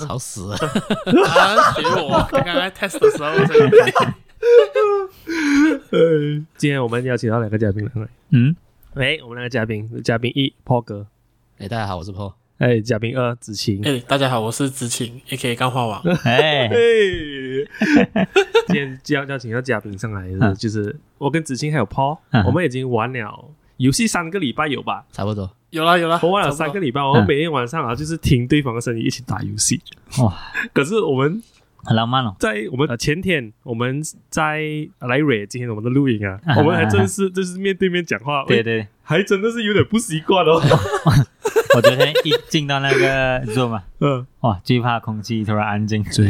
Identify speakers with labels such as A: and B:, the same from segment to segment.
A: 吵死了！
B: 啊，学我刚刚在 test 的时候，这个
C: 今天我们邀请到两个嘉宾来，
D: 嗯，
C: 哎，我们两个嘉宾，嘉宾一 Paul 哥，
A: 哎，大家好，我是 Paul。
C: 哎，嘉宾二子晴，
B: 哎，大家好，我是子晴，A.K. 钢化王。
D: 哎，
C: 哎，今天邀邀请到嘉宾上来就是我跟子晴还有 Paul，
D: 嗯
C: 我们已经玩了游戏三个礼拜有吧？
A: 差不多，
B: 有啦有啦，
C: 我玩了三个礼拜，我们每天晚上啊就是听对方的声音一起打游戏。
D: 哇，
C: 可是我们
D: 很浪漫哦。
C: 在我们呃前天我们在来瑞今天我们的录影啊，
D: 啊
C: 我们还真是就是面对面讲话，
D: 对对，
C: 还真的是有点不习惯哦。
D: 我昨天一进到那个 Zoom 啊，
C: 嗯，
D: 哇，最怕空气突然安静，
C: 对，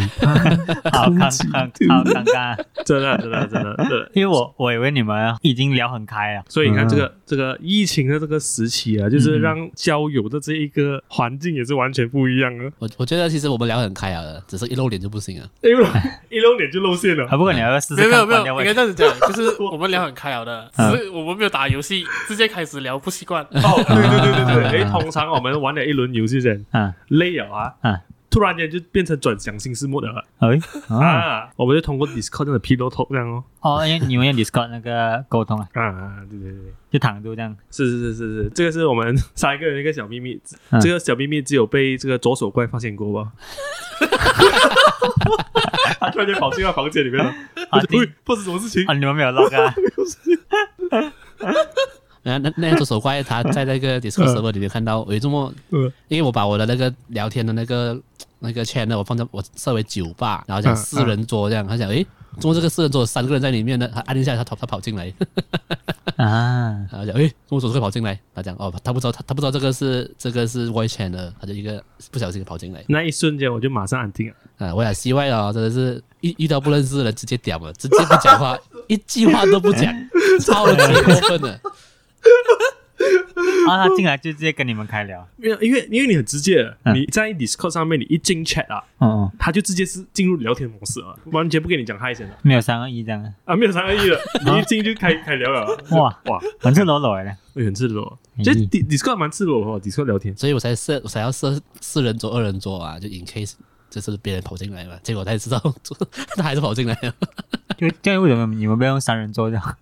D: 好尴尬，好尴尬。
C: 真的真的真的真的。
D: 因为我我以为你们已经聊很开了，
C: 所以你看这
D: 嗯
C: 个、这个疫情的这个时期啊，就是让交友的这一个环境也是完全不一样啊。
A: 我我觉得其实我们聊很开啊的，只是一露脸就不行啊。
C: 因为一露脸就露馅了
D: 啊，。不过你要不要试试
B: 没有没有应该这样子讲，就是我们聊很开了的，只
D: 嗯
B: 是我们没有打游戏，直接开始聊不习惯。
C: 哦，对对对对对，哎，通常我们玩了一轮游戏前
D: 嗯
C: 累了啊，
D: 嗯，
C: 突然间就变成转向新事目的了。
D: 哎，哦
C: 啊，我们就通过 Discord 这样的 pillow talk 这样哦，
D: 哦，因为你们用 Discord 那个沟通啊，
C: 啊，对对对。
D: 就躺住这样，
C: 是是是是是，这个是我们三个人一个小秘密。
D: 嗯
C: 这个小秘密只有被这个左手怪发现过吧？他突然间跑进到房间里面了，
D: 啊
C: 喂，发生什么事情。
D: 啊，？你们没有 log 啊？
A: 那那那只手怪他在那个 Discord server 里面看到，我这么
C: 嗯，
A: 因为我把我的那个聊天的那个那个 channel 我放在我设为酒吧，然后讲
C: 嗯
A: 四人桌这样，他讲诶，怎么这个四人桌有三个人在里面呢？他按一下他跑他跑进来，
D: 啊，
A: 然后讲诶，怎么手会跑进来？他讲哦，他不知道他他不知道这个是这个是 voice channel，他就一个不小心跑进来。
C: 那一瞬间我就马上安静了。
A: 啊，我俩希望啊，真的是遇遇到不认识的人直接屌了，直接不讲话，一句话都不讲，超级过分的。
D: 然 后他进来就直接跟你们开聊，
C: 没有，因为因为你很直接你在 Discord 上面，你一进 chat 啊，
D: 嗯嗯，
C: 他就直接是进入聊天模式了，完全不跟你讲嗨先的。
D: 没有三二一这样。啊，
C: 啊，没有三二一了，你一进就开开聊了。
D: 哇
C: 哇，
D: 很赤裸裸的，
C: 会很赤裸，
D: 哎。
C: 其实 Dis- Discord 蛮赤裸的哦，Discord 聊天。
A: 所以我才设我才要设四人桌、二人桌啊，就 in case 就是别人跑进来嘛，结果他也知道 他还是跑进来了，
D: 就这样为什么你们不要用三人桌这样？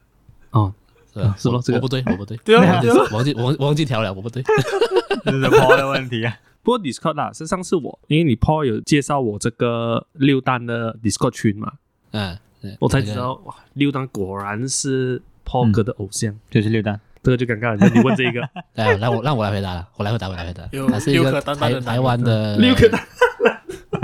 C: 哦，
A: 是吧？
C: 是咯这个
A: 我不对，我不对，
B: 对啊对啊，
A: 忘记我忘忘记调了，我不对。
D: 这是 Paul 的问题啊。
C: 不过 Discord 啦，是上次我因为你 Paul 有介绍我这个六单的 Discord 群嘛，
A: 嗯，对
C: 我才知道哇，六单果然是 Paul 哥的偶像，
D: 就是六单，
C: 这个就尴尬了。你问这一个
A: 那个，哎，让我让我来回答了，我来回答，我来回答。他是一个台台湾的
C: 六个，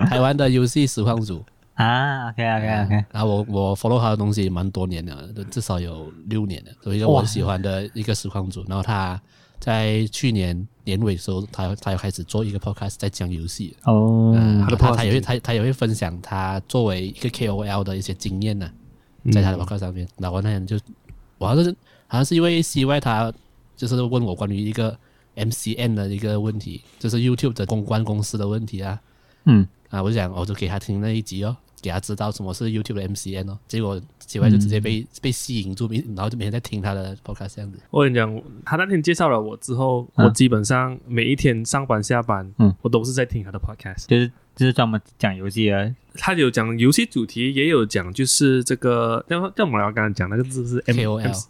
A: 台湾的游戏实况组。
D: 啊，OK OK OK，
A: 然后我我 follow 他的东西蛮多年了，至少有六年了，有一个我很喜欢的一个实况组。然后他在去年年尾的时候，他他又开始做一个 podcast 在讲游戏，
D: 哦，
A: 嗯，
C: 他的
A: 他
C: podcast
A: 他也会他他也会分享他作为一个 KOL 的一些经验呢、在他的 podcast 上面。然后那天就我好像是好像是因为 CY 他就是问我关于一个 MCN 的一个问题，就是 YouTube 的公关公司的问题啊。
D: 嗯，
A: 啊，我就讲，我就给他听那一集哦，给他知道什么是 YouTube 的 MCN 哦。结果结果就直接被、被吸引住，然后就每天在听他的 podcast 这样子。
C: 我跟你讲，他那天介绍了我之后，
D: 嗯
C: 我基本上每一天上班下班，
D: 嗯
C: 我都是在听他的 podcast。
D: 就是就是专门讲游戏啊，
C: 他有讲游戏主题，也有讲就是这个叫叫我们刚刚讲那个字是 M
A: KOL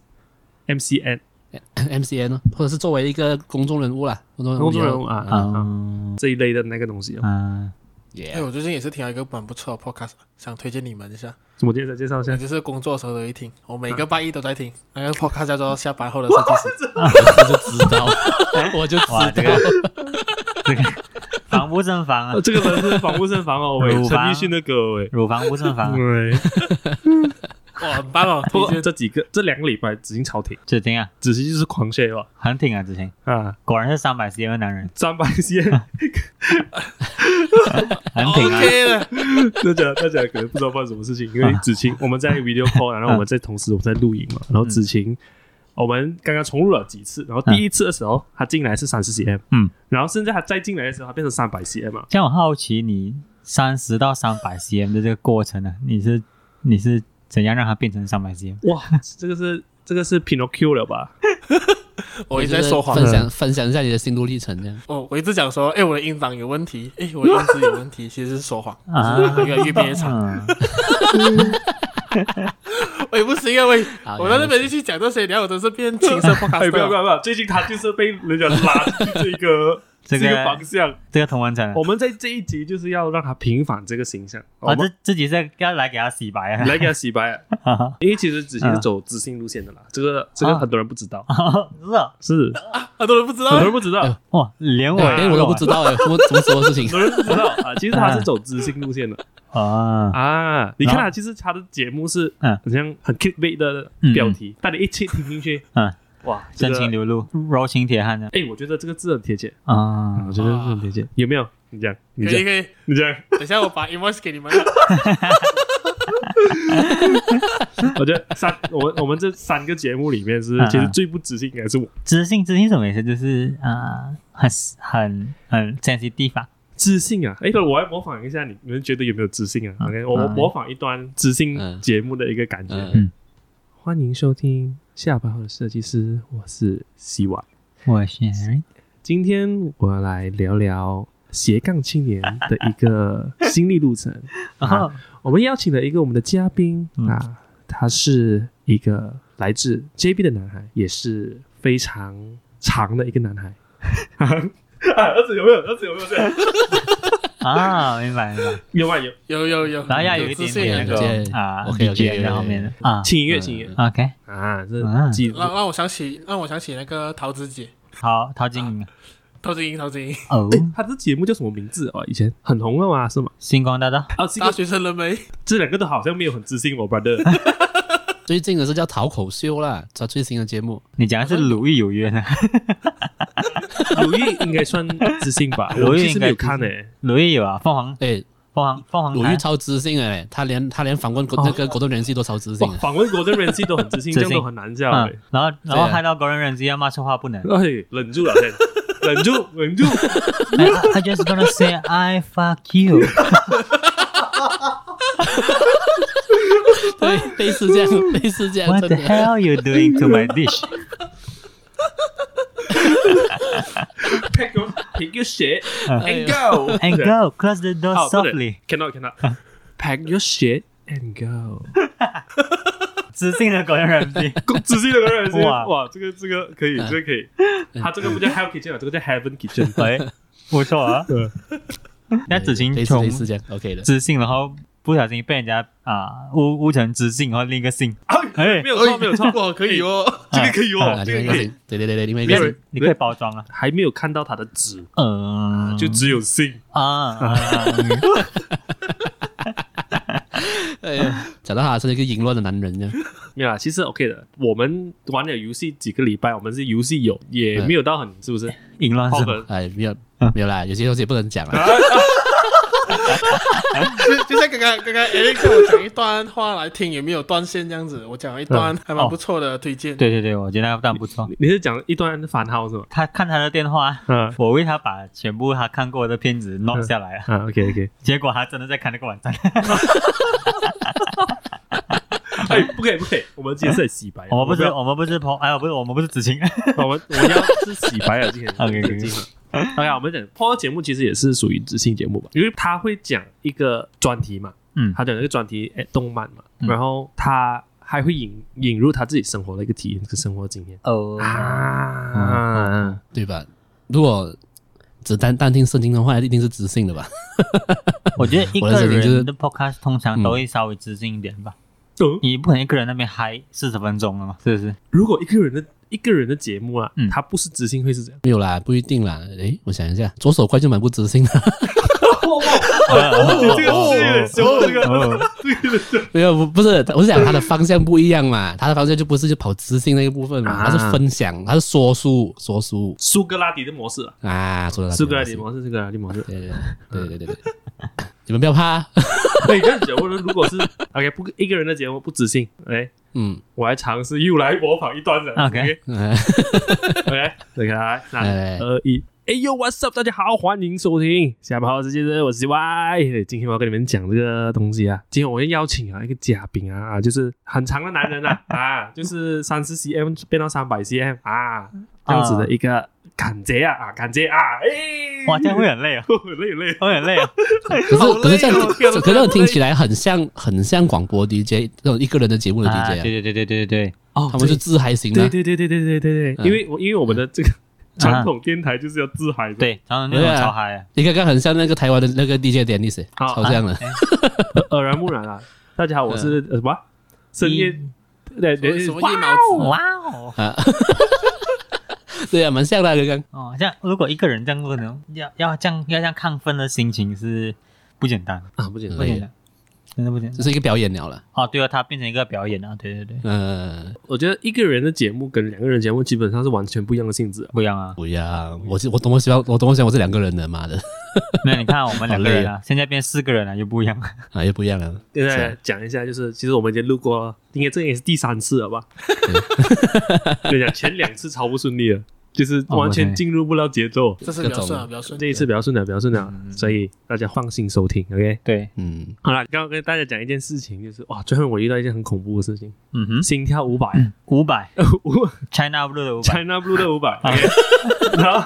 C: M C N
A: MCN 哦，或者是作为一个公众人物啦，公众
C: 公众人物啊啊这一类的那个东西哦。
D: 啊，
B: 哎，我最近也是听了一个蛮不错的 podcast，想推荐你们一下。
C: 怎么介绍？介绍一下？
B: 就是工作的时候都会听，我每个拜一都在听。那个 podcast 叫做《下班后的设计师》。
A: 我就知道，我就知道。
D: 个。这个。防不胜防啊。
C: 呃，这个人是防不胜防哦，陈奕迅的歌喂。
D: 乳房不胜防
B: 哇，很棒哦！
C: 不过这几个这两个礼拜子晴超挺，
D: 只听啊，
C: 子晴就是狂 share 吧。
D: 很挺啊，之前
C: 啊，
D: 果然是三百 cm 的男人，
C: 三百线，
D: 很挺啊
B: ，OK 的，
C: 大家大家可能不知道发生什么事情，因为子晴我们在 video call，然后我们在同时我们在录影嘛，然后子晴我们刚刚重录了几次，然后第一次的时候他进来是三十 cm，
D: 嗯，
C: 然后现在他再进来的时候他变成三百 cm 嘛，
D: 像我好奇你三十到三百 cm 的这个过程呢，你是你是怎样让它变成三百 cm？
C: 哇，这个是这个是 Pinocchio 了吧？
B: 我一直在说谎
A: 分。享分享一下你的心路历程，这样。
B: 哦，我一直讲说，哎，我的音档有问题，哎，我的音质有问题，其实是说谎，
D: 啊
B: 只是越来越变越长。
D: 嗯
B: 我也不行啊，喂，我在那边就去讲这些，然后我都是变情色
C: 不要不
B: 了。
C: 要不要！最近他就是被人家拉去这个
D: 这
C: 这个
D: 个
C: 方向。
D: 这个同文层，
C: 我们在这一集就是要让他平反这个形象，我
D: 啊，
C: 们
D: 这自己是要来给他洗白啊，
C: 来给他洗白啊。因为其实子欣是走知性路线的啦，这个这个很多人不知道，
D: 是啊，
C: 是。
B: 很多人不知道。
C: 很多，人不知道，
D: 哇，连我
A: 连，我都不知道。哎，什么什么什么事情？
C: 很？多人不知道。啊。其实他是走知性路线的。
D: 啊，
C: 啊。你看啊，其实他的节目是
D: 嗯。
C: 好像很 clickbait 的标题，但你一切听进去，
D: 嗯，
C: 哇，
D: 真情流露，柔情铁汉的
C: 哎，我觉得这个字很贴切，
D: 啊
C: 我，觉得是很贴切。有没有？你讲，你讲
B: 可以，可以。
C: 你讲。
B: 等一下我把 invoice 给你们。
C: 我觉得三，我们我们这三个节目里面是其实最不自信应该是我。
D: 自信，自信什么意思？就是啊，很很很 sensitive 啊，
C: 知性啊，哎，我来模仿一下你，你们觉得有没有自信啊
D: 嗯
C: ？OK，我
D: 嗯
C: 模仿一段知性
A: 嗯
C: 节目的一个感觉。
A: 嗯
C: 欢迎收听下班后的设计师，我是希瓦。
D: 我是 Harry
C: 今天我要来聊聊斜杠青年的一个心历路程。啊，我们邀请了一个我们的嘉宾
D: 嗯
C: 啊，他是一个来自 JB 的男孩，也是非常长的一个男孩。啊，儿子有没有？儿子有没有这样？
D: 啊，明白明白，
C: 有啊？有。
B: 有有有，
D: 然后要有一
B: 自信的
D: 点点那个啊 OK，OK，BGM 在后面的啊。
C: 轻音乐，轻音乐
D: ，OK，
C: 啊，这
D: 啊
C: 记
B: 让让我想起，让我想起那个桃子姐，
D: 好，陶晶莹
B: 陶晶莹，陶晶莹，
D: 哦，
C: 哎，他这节目叫什么名字哦？以前很红的嘛，是吗？
D: 星光大道，
C: 啊，这个
B: 大学生了没？
C: 这两个都好像没有很自信，我，brother。
A: 最近的是叫讨口秀啦，他最新的节目。
D: 你讲的是《鲁豫有约》呢？
C: 鲁豫应该算知性吧？
D: 鲁豫应该知
C: 看诶。
D: 鲁豫有啊，凤凰
A: 哎，
D: 凤凰凤凰台
A: 鲁豫超知性哎，他连他连访问国那个果冻人气都超知性。
C: 访问国的人气都很知性，这样都很难叫
D: 嗯。，然后然后害到国人人机要骂错话不能。
C: 哎，忍住了，先忍住，忍住。
D: 哎 I just gonna say I fuck you。
A: 对，类似这样，类似这样，
D: What
A: 真
D: the
A: 的。
D: hell you doing to my dish？
C: Pack your pick your shit and go
D: And go close the door
C: 哦，不能
D: softly。
C: cannot cannot pack your shit and go。
D: 知性的工人人机。
C: 仔细的工人
D: 哇
C: 哇，这个这个可以，这个可以。他这个不叫 Hell Kitchen 啊，这个叫 Heaven Kitchen。
D: 哎，不错啊。
C: 对
D: 那子晴
A: 类似
D: 从
A: 类似这样，OK 的。
D: 知性，然后 不小心被人家啊污污成直性，然后另一个性。哎
C: 没有错，没有错，
B: 哇，可以哦。
C: 这个可以哦
A: 啊，，
C: 这个可以
A: 另外一个。对对对对，另外一
C: 没有人
A: 个
D: 你可以包装啊。
C: 还没有看到他的纸，
D: 嗯，
C: 就只有性。
D: 啊啊，
A: 哎呀，讲到他是一个淫乱的男人这样。
C: 没有啦，其实 OK 的。我们玩了游戏几个礼拜，我们是游戏友，也没有到很是不是？
D: 淫乱是吗？
C: 泡粉
A: 哎，没有没有啦，有些东西不能讲了。
B: 就就像刚刚刚刚 Eric 叫我讲一段话来听，有没有断线这样子？我讲一段还蛮不错的推荐。
D: 对对对，我觉得那段不错。
C: 你是讲一段番号是吗？
D: 他看他的电话，
C: 嗯
D: 我为他把全部他看过的片子 note 下来了，
C: 嗯，OK OK。
D: 结果他真的在看那个网站。
C: 哎，不可以不可以，我们今天是很洗白的，
D: 我们不是
C: 要
D: 我们不是朋，哎，不是我们不是知青。
C: 我们我们要是洗白了，今 天
D: OK，OK，OK
C: 今天 OK，我们讲 p o 节目其实也是属于知性节目吧，因为他会讲一个专题嘛，
D: 嗯
C: 他讲一个专题，哎，动漫嘛，
D: 嗯
C: 然后他还会引引入他自己生活的一个体验跟生活经验
D: 哦
C: 啊，
A: 对吧？如果只单单听圣经的话，一定是知性的吧？
D: 我觉得一个人的 podcast 通常都会稍微知性一点吧。
C: 哦
D: 你不可能一个人那边嗨四十分钟了嘛，是不是？
C: 如果一个人的一个人的节目啊
D: 嗯，
C: 他不是知性会是怎样？
A: 没有啦，不一定啦。诶，我想一下，左手快就蛮不知性的。
C: 你这个是有点凶，这个
D: 哦
C: 这个是
A: 没有，不不是，我是讲他的方向不一样嘛，他的方向就不是就跑知性那一部分嘛，
C: 啊
A: 他是分享，他是说书说书
C: 苏格拉底的模式啊，
A: 啊，说的
C: 苏格拉底模式，苏格拉底模式。
A: 对对对对对对对，你们不要怕，
C: 对，这样讲，我说如果是 OK 不一个人的节目不自信，哎，
A: 嗯，
C: 我还尝试又来模仿一段人
D: OK
A: 嗯
C: OK，来，来，二一，哎呦，What's up？大家好，欢迎收听下班好时间的，我是 Y。今天我要跟你们讲这个东西啊。今天我要邀请啊一个嘉宾啊，啊就是很长的男人啊，啊，就是三十 cm 变到三百 cm 啊，这样子的一个感觉啊，啊，感觉啊，哎，
D: 哇，这样会很累啊，
C: 很累很累。
D: 会很累啊。
A: 可是可是这样可是这样听起来很像很像广播 DJ 这种一个人的节目的
D: 啊
A: DJ 啊，
D: 对对对对对对对，
C: 哦
A: 他们是自嗨型的，
C: 对对对对对对对对，
A: 嗯
C: 因为我因为我们的这个传统电台就是要自嗨的，
D: 对，然后那种
A: 对啊
D: 超嗨啊，
A: 你看看很像那个台湾的那个 DJ 点历史，
C: 好
A: 超像的。
C: 耳濡目染啊。大家好，我是呃什么深夜对对
B: 什么夜猫子？
D: 哇哦，
A: 啊，对啊，蛮像的啊刚刚。
D: 哦，这样如果一个人这样可能要要这样要这样亢奋的心情是不简单，
C: 啊不简单
D: 不。简单，真的不简单
A: 这。是一个表演了了。
D: 哦，对啊，它变成一个表演啊，对对对，
A: 呃，
C: 我觉得一个人的节目跟两个人的节目基本上是完全不一样的性质啊。
D: 不一样啊。
A: 不一样，我是我多么希望，我多么想我是两个人的，妈的，
D: 没有，你看我们两个人
A: 好
D: 啊，现在变四个人了，又不一样。
A: 啊，又不一样了。
C: 现在
A: 是
C: 讲一下，就是其实我们已经录过，应该这也是第三次了吧？跟你 讲，前两次超不顺利了，就是完全进入不了节奏。
B: 这次比较顺啊，比较顺。
C: 这一次比较顺了，比较顺了，所以大家放心收听，OK？
D: 对，
A: 嗯，
C: 好了，刚刚跟大家讲一件事情，就是哇，最后我遇到一件很恐怖的事情，
D: 嗯哼，
C: 心跳五百，
D: 五百。
C: 五
D: ，China Blue 的五百
C: ，China Blue 的五百，然后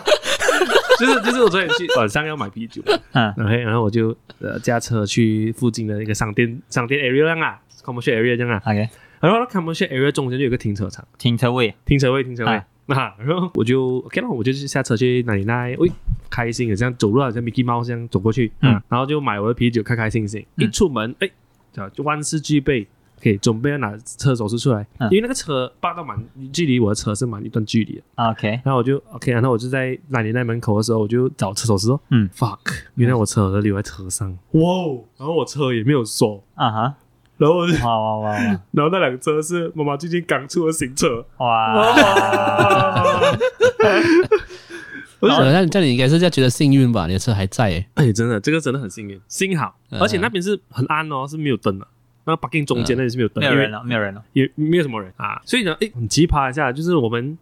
C: 就是就是我昨天去晚上要买啤酒，
D: 嗯。
C: OK，然后我就呃驾车去附近的一个商店商店 area 这样啊，commercial area 这样啊
D: ，，OK，
C: 然后 commercial area 中间就有个停车场，
D: 停车位，
C: 停车位，停车位。
D: 啊
C: 啊，然后我就 OK 了，我就下车去哪里那，喂，开心的这样走路，好像 Mickey Mouse 这样走过去，
D: 嗯。
C: 啊，然后就买我的啤酒，开开心心。
D: 嗯。
C: 一出门，哎，就就万事俱备，可以准备要拿车手势出来，
D: 嗯。
C: 因为那个车霸道蛮距离我的车是蛮一段距离的
D: ，OK，
C: 然后我就 OK，然后我就在哪里那门口的时候，我就找车手势哦，
D: 嗯
C: ，fuck，原来我车儿留在车上，哇哦，然后我车也没有锁，
D: 啊哈，
C: 然后
D: 哇哇哇哇。
C: 然后那辆车是妈妈最近刚出的新车，
D: 哇，
C: 我就想
A: 好像这样你应该是在觉得幸运吧？你的车还在。欸，
C: 哎，真的，这个真的很幸运，幸好，
A: 嗯。
C: 而且那边是很暗哦，是没有灯的。那个 parking 中间那里是没有灯，因为
D: 没有人了，没有人了，
C: 也没有什么人啊。所以呢，哎，很奇葩一下，就是我们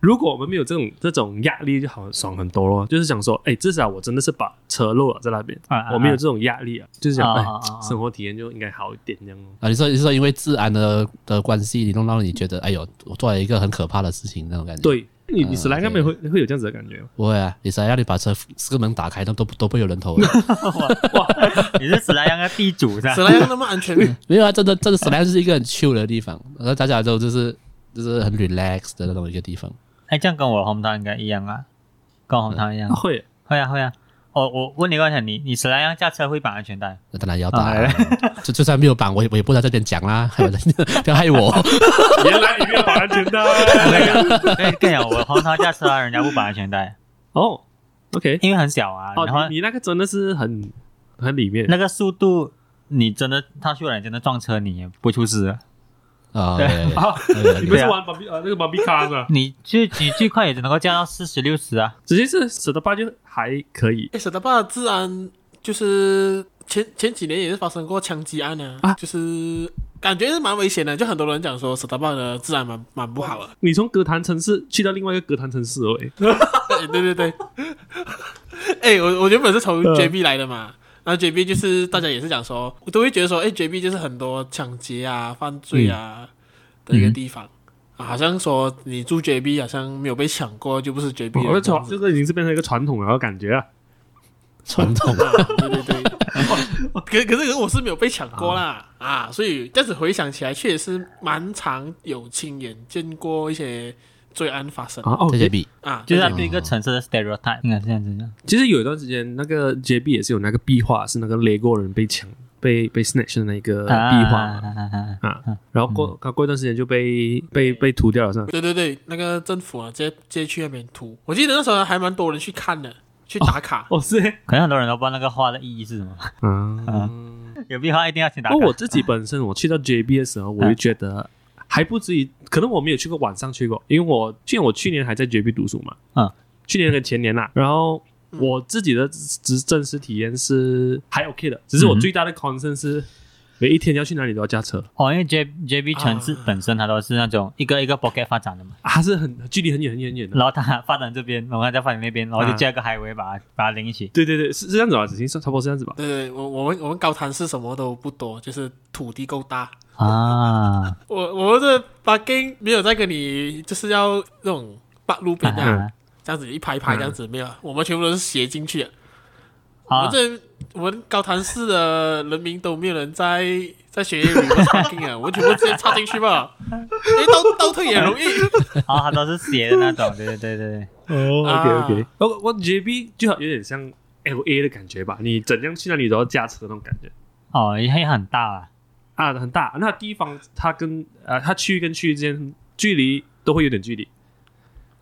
C: 如果我们没有这种这种压力，就好爽很多咯。就是想说，哎，至少我真的是把车漏了在那边，
D: 啊啊啊
C: 我没有这种压力啊，就是想，哎
D: 啊啊啊啊，
C: 生活体验就应该好一点这样哦。
A: 啊，你说你是说因为治安的的关系，你弄到你觉得，哎呦，我做了一个很可怕的事情那种感觉。，
C: 对你，你
A: 啊
C: 史莱应该会会有这样子的感觉哦。
A: 不会啊，你想要你把车四个门打开，都都都不会有人头 的。
D: 你是史莱阳的地主是吧
B: 史？莱阳那么安全，
A: 没有啊，真的真的史莱就是一个很 chill 的地方，然后大家都就是就是很 relax 的那种一个地方。
D: 哎，这样跟我红糖应该一样啊，跟我红糖一样
C: 啊，会，
D: 会啊会啊。哦，我问你个问题，你你史莱阳驾车会绑安全带？
A: 那当然要绑、
D: 啊
A: 就就算没有绑，我也我也不在这边讲啦，害我不要害我。
C: 原来你没有绑安全带
D: 我跟你讲，跟跟你讲，我红糖驾车啊，人家不绑安全带，
C: 哦。OK，
D: 因为很小啊，然后
C: 哦，你你那个真的是很很里面，
D: 那个速度，你真的他去了，你真的撞车，你也不会出事的。
A: 啊，
D: 对。
A: 对
C: 啊，你们是玩芭比啊那个芭比卡是吧？
D: 你最你最快也只能够降到四十六十啊。
C: 直接是舍得八就还可以。
B: 哎，舍得坝治安就是前前几年也是发生过枪击案啊，
C: 啊。
B: 就是感觉是蛮危险的，就很多人讲说舍得坝的治安蛮蛮不好的。
C: 你从歌坛城市去到另外一个歌坛城市哦，哎，
B: 哎对对对，哎，我我原本是从
C: 嗯。
B: JB 来的嘛，然后 JB 就是大家也是讲说，我都会觉得说，哎，JB 就是很多抢劫啊、犯罪啊的一个地方。啊，好像说你住 JB 好像没有被抢过，就不是 JB
C: 我的传
B: 人这
C: 个已经是变成一个传统了，感觉啊，
A: 传统。
B: 啊，对对对。可可是可是我是没有被抢过啦。啊，所以这样子回想起来，确实是蛮常有亲眼见过一些罪案发生
C: 啊哦
A: 这，些币
B: 啊，
D: 就是它
B: 对
D: 是一个城市的 stereotype，应该是这样子的。
C: 其实有一段时间那个 JB 也是有那个壁画，是那个雷过人被抢被被 snatch 的那个壁画嘛。
D: 啊
C: 啊，然后过他过一段时间就被被被涂掉了，是吧？
B: 对对对，那个政府啊，直接直接去那边涂。我记得那时候还蛮多人去看的，去打卡。
C: 哦，是欸
D: 可能很多人都不知道那个画的意义是什么。
C: 嗯。
D: 有壁画一定要去打卡。
C: 不过我自己本身，我去到 JB 的时候，我就觉得还不至于，可能我没有去过晚上去过，因为我去年我去年还在绝壁读书嘛，
D: 啊，
C: 去年跟前年啦，然后我自己的真真实体验是还 OK 的，只是我
D: 嗯
C: 最大的 concern 是每一天要去哪里都要驾车
D: 哦，因为 J J B 城市
B: 啊
D: 本身它都是那种一个一个 pocket 发展的嘛，
C: 啊，它是很距离很远很远很远的。
D: 然后它发展这边，然后它再发展那边，然后就
C: 啊
D: 加个 highway 把它把它连一起。
C: 对对对，是是这样子吧？子欣差不多是这样子吧？
B: 对对，我我们我们高滩是什么都不多，就是土地够大。
D: 啊，
B: 我我们的 parking 没有在跟你就是要那种八路边这这样子一排一排这样子、没有，我们全部都是斜进去的。我
D: 啊
B: 们这我们高潭市的人民都没有人在在学业里面 parking 啊，我们全部直接插进去吧，因为倒倒退也容易。
D: 啊，它都是斜的那种，对对对对对。
C: 哦
B: 啊
C: ，OK OK，我我 JB 就好有点像 LA 的感觉吧，你怎样去那里都要驾车那种感觉
D: 哦，也也很大啊。
C: 啊，很大。那地方它跟呃它区域跟区域之间距离都会有点距离，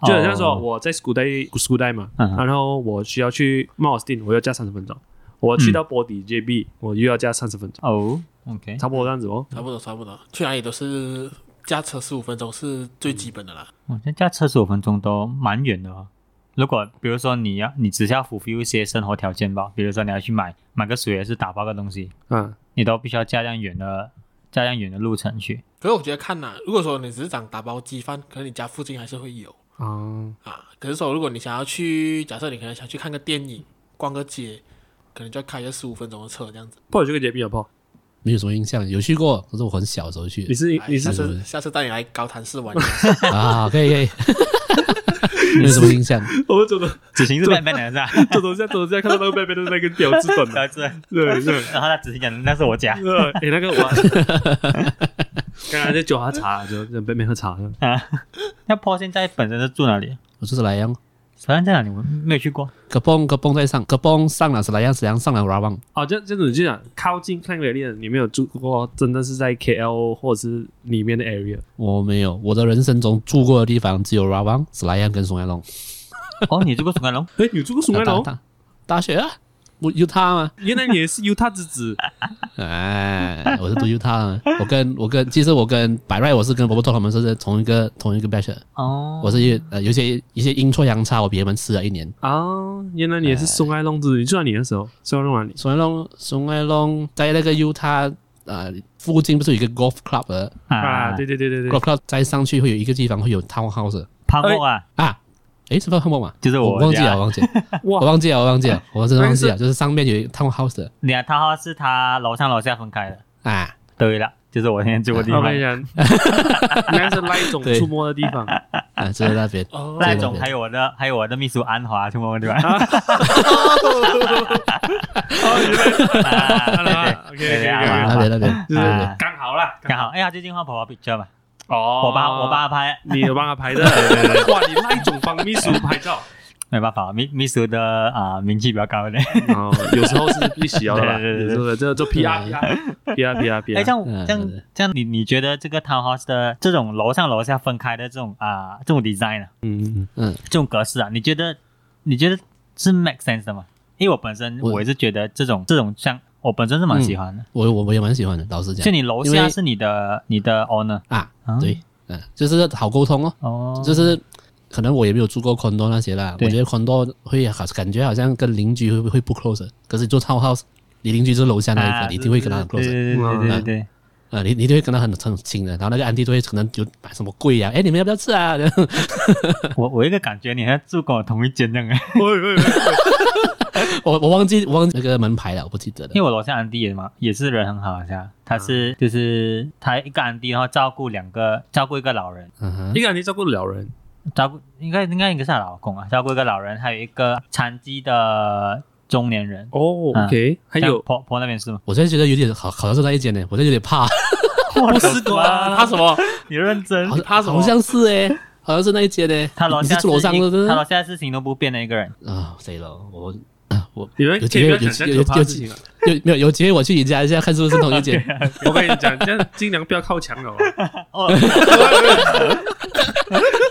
C: 就好像说
D: 哦
C: 我在 school day school day 嘛，
D: 嗯
C: 然后我需要去茂斯汀，我要加三十分钟。我去到波底 JB，、我又要加三十分钟，
D: 哦，OK，
C: 差不多这样子哦。
B: 差不多差不多，去哪里都是驾车十五分钟是最基本的啦。
D: 我这驾车十五分钟都蛮远的哦。如果比如说你要你只是要 fulfill 一些生活条件吧，比如说你要去买买个水，还是打包个东西，
C: 嗯，
D: 你都必须要加这样远的加这样远的路程去。
B: 可是我觉得看呐，如果说你只是想打包鸡饭，可能你家附近还是会有
C: 啊，
B: 啊。可是说如果你想要去，假设你可能想去看个电影、逛个街，可能就要开个十五分钟的车这样子。
C: 不好去个 JB 好不好？
A: 没有什么印象，有去过，可是我很小的时候去
C: 你是
B: 哎
C: 你是
B: 下次下次带你来高潭市玩一下。
A: 啊，可以可以，没有什么印象。
C: 我们走的
D: 子晴是
C: 这
D: b 笨的是吧？
C: 走走下走走下，看到那个贝贝的那个屌字短的，对对。
D: 然后他子晴讲那是我家
C: 呃，诶，那个我刚才在酒他茶，就在背面喝茶呢。
D: 啊。那 Paul 现在本身是住哪里？
A: 我就是莱阳，
D: 首先在哪里？我没有去过。
A: 格崩格崩在上，格崩上了是哪样，是莱阳上了 w a n
C: 哦，这这样子就讲靠近看美丽的，你没有住过，真的是在 KL 或者是里面的 area。
A: 我没有，我的人生中住过的地方只有 r a w a n 是莱阳跟松爱龙。
D: 哦，你住过松开龙？
C: 哎，你住过松爱龙？
A: 大学啊，不 Utah 吗？
C: 原来你也是犹他之子
A: 哎，我是读 Utah。我跟我跟其实我跟百瑞，我是跟伯伯托他们是在同一个同一个 batch 的。
D: 哦，
A: 我是一呃有些一些阴错阳差，我比他们迟了一年。
C: 哦！原来你也是松爱龙之子，你住哪里的时候？松爱龙哪里？
A: 松爱龙松爱龙在那个 Utah 呃附近不是有一个 golf club 的
C: 啊，对对对对对
A: golf，club 再上去会有一个地方会有 townhouse 的
D: 泡沫啊，
A: 啊。诶，是不是汉堡嘛？
D: 就是我
A: 我忘记了，我忘记了，我，忘记了，我忘记了，我真的忘记了，就是上面有一个 townhouse 的
D: 你看他是他楼上楼下分开的。
A: 啊。
D: 对了，就是我现在住的地方
C: 我跟。你讲，那是赖总触摸的地方。
A: 啊，就在那边。
B: 哦
D: 那种
A: 在那边
D: 还有我的还有我的秘书安华触摸对吧？啊 对对
C: OK
D: 对
C: OK
A: 那边那边，
C: 刚好啦，
D: 刚好，哎，呀最近换 p r o picture 嘛，
C: 哦，
D: 我帮我帮他拍，
C: 你有帮他拍的，哇，你赖总帮秘书拍照，
D: 没办法，秘秘书的啊名气比较高一点。
C: 哦，有时候是必须要的啦，
D: 对对对对。
C: 有时候这做 PR PR PR PR
D: 哎
C: ，PR，
D: 这样
A: 嗯
D: 这样这样，你你觉得这个 townhouse 的这种楼上楼下分开的这种啊这种 design 啊，
C: 嗯，
A: 嗯，
D: 这种格式啊，你觉得你觉得是 make sense 的吗？因为我本身
A: 我
D: 我也是觉得这种这种像我本身是蛮喜欢的。
A: 我我我也蛮喜欢的，老实讲。
D: 就你楼下是你的你的 owner
A: 啊
D: 啊，
A: 对，嗯，就是好沟通哦，
D: 哦，
A: 就是可能我也没有住过 condo 那些啦，我觉得 condo 会好感觉好像跟邻居会会不 close，可是做 townhouse，你邻居就是楼下那一
D: 啊
A: 个，你一定会跟他很 close
D: 对对对对对。
A: 啊，你你一定会跟他很很亲的，然后那个安迪都会可能就买什么贵呀，哎，你们要不要吃啊？
D: 我我有一个感觉，你还住跟我同一间那样。哎，
C: 喂喂喂，
A: 我我忘记我忘记那个门牌了，我不记得了
D: 因。为我楼下安迪也嘛也是人很好，像他是就是他一个安迪，然后照顾两个照顾一个老人，
A: 嗯哼
C: 一，个你照顾得了人，
D: 照顾应该应该应该是她老公啊，照顾一个老人，还有一个残疾的中年人。
C: 哦
D: 啊
C: ，OK，还有
D: 婆婆那边是吗？
A: 我现在觉得有点好，好像是那一间呢，我现在有点怕，
D: 不
C: 是的啊
B: 怕什么？
D: 你认真
B: 怕什么
A: 好像是哎，好像是那一间呢。
D: 他楼下
A: 你是住楼上的，对不
D: 他楼
A: 对？
D: 下事情都不便的一个人。
A: 啊，谁了？我啊我
C: 你们
A: 有机会有有有
C: 可怕的事情啊！
A: 有没有有机会我去你家一下，看是不是同一间。
C: 我跟你讲，这样尽量不要靠墙了 哦。
D: 哦，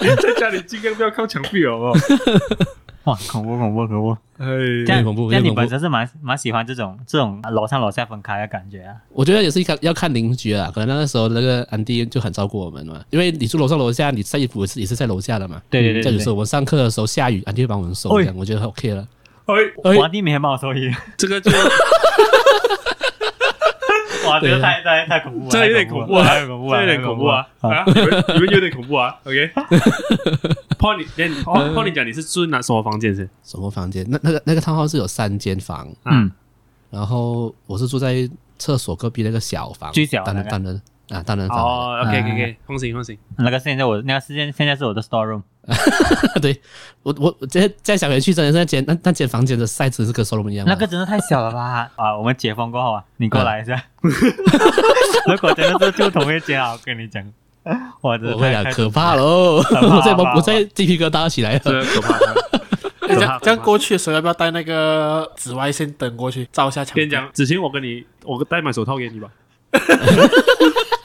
C: 你在家里尽量不要靠墙壁哦。
D: 哇，恐怖恐怖恐怖！
C: 哎，
D: 这样
A: 恐怖
D: 这样你本身是蛮蛮喜欢这种这种楼上楼下分开的感觉啊。
A: 我觉得也是看要看邻居啊，可能那个时候那个安迪就很照顾我们嘛，因为你住楼上楼下，你晒衣服也是也是在楼下的嘛。
D: 对对对对对。
A: 像有时候我们上课的时候下雨，安迪会帮我们收，
D: 哎
A: 这样我觉得 OK 了。
C: 哎，
A: 哎
D: 我弟每天帮我收衣，
C: 这个就
D: 哇，这个太太太恐怖了，
C: 这有点恐怖啊，
D: 太恐怖了，
C: 这有点恐怖啊！啊，你们你们有点恐怖啊，OK。Pony，你 Pony 讲你是住哪什么房间是？
A: 什么房间？那那个那个套号是有三间房，
D: 嗯，
A: 然后我是住在厕所隔壁那个小房，
D: 最小的
A: 单人单人啊单人房。
C: 哦，OK OK OK，放心放心。
D: 那个现在我那个现现在是我的 store room，
A: 对我我我再再想回去，真的是那间那那间房间的 size 是跟收容一样。
D: 那个真的太小了吧？啊，我们解封过后啊，你过来一下。如果真的是住同一间啊，我跟你讲，哇，真的
A: 我讲可怕喽！
D: 怕
A: 我在我在鸡皮疙瘩起来了。
C: 这个可怕。
B: 哎这样这样过去的时候，要不要带那个紫外线灯过去照一下墙壁？
C: 跟你讲，子晴我跟你，我带买手套给你吧。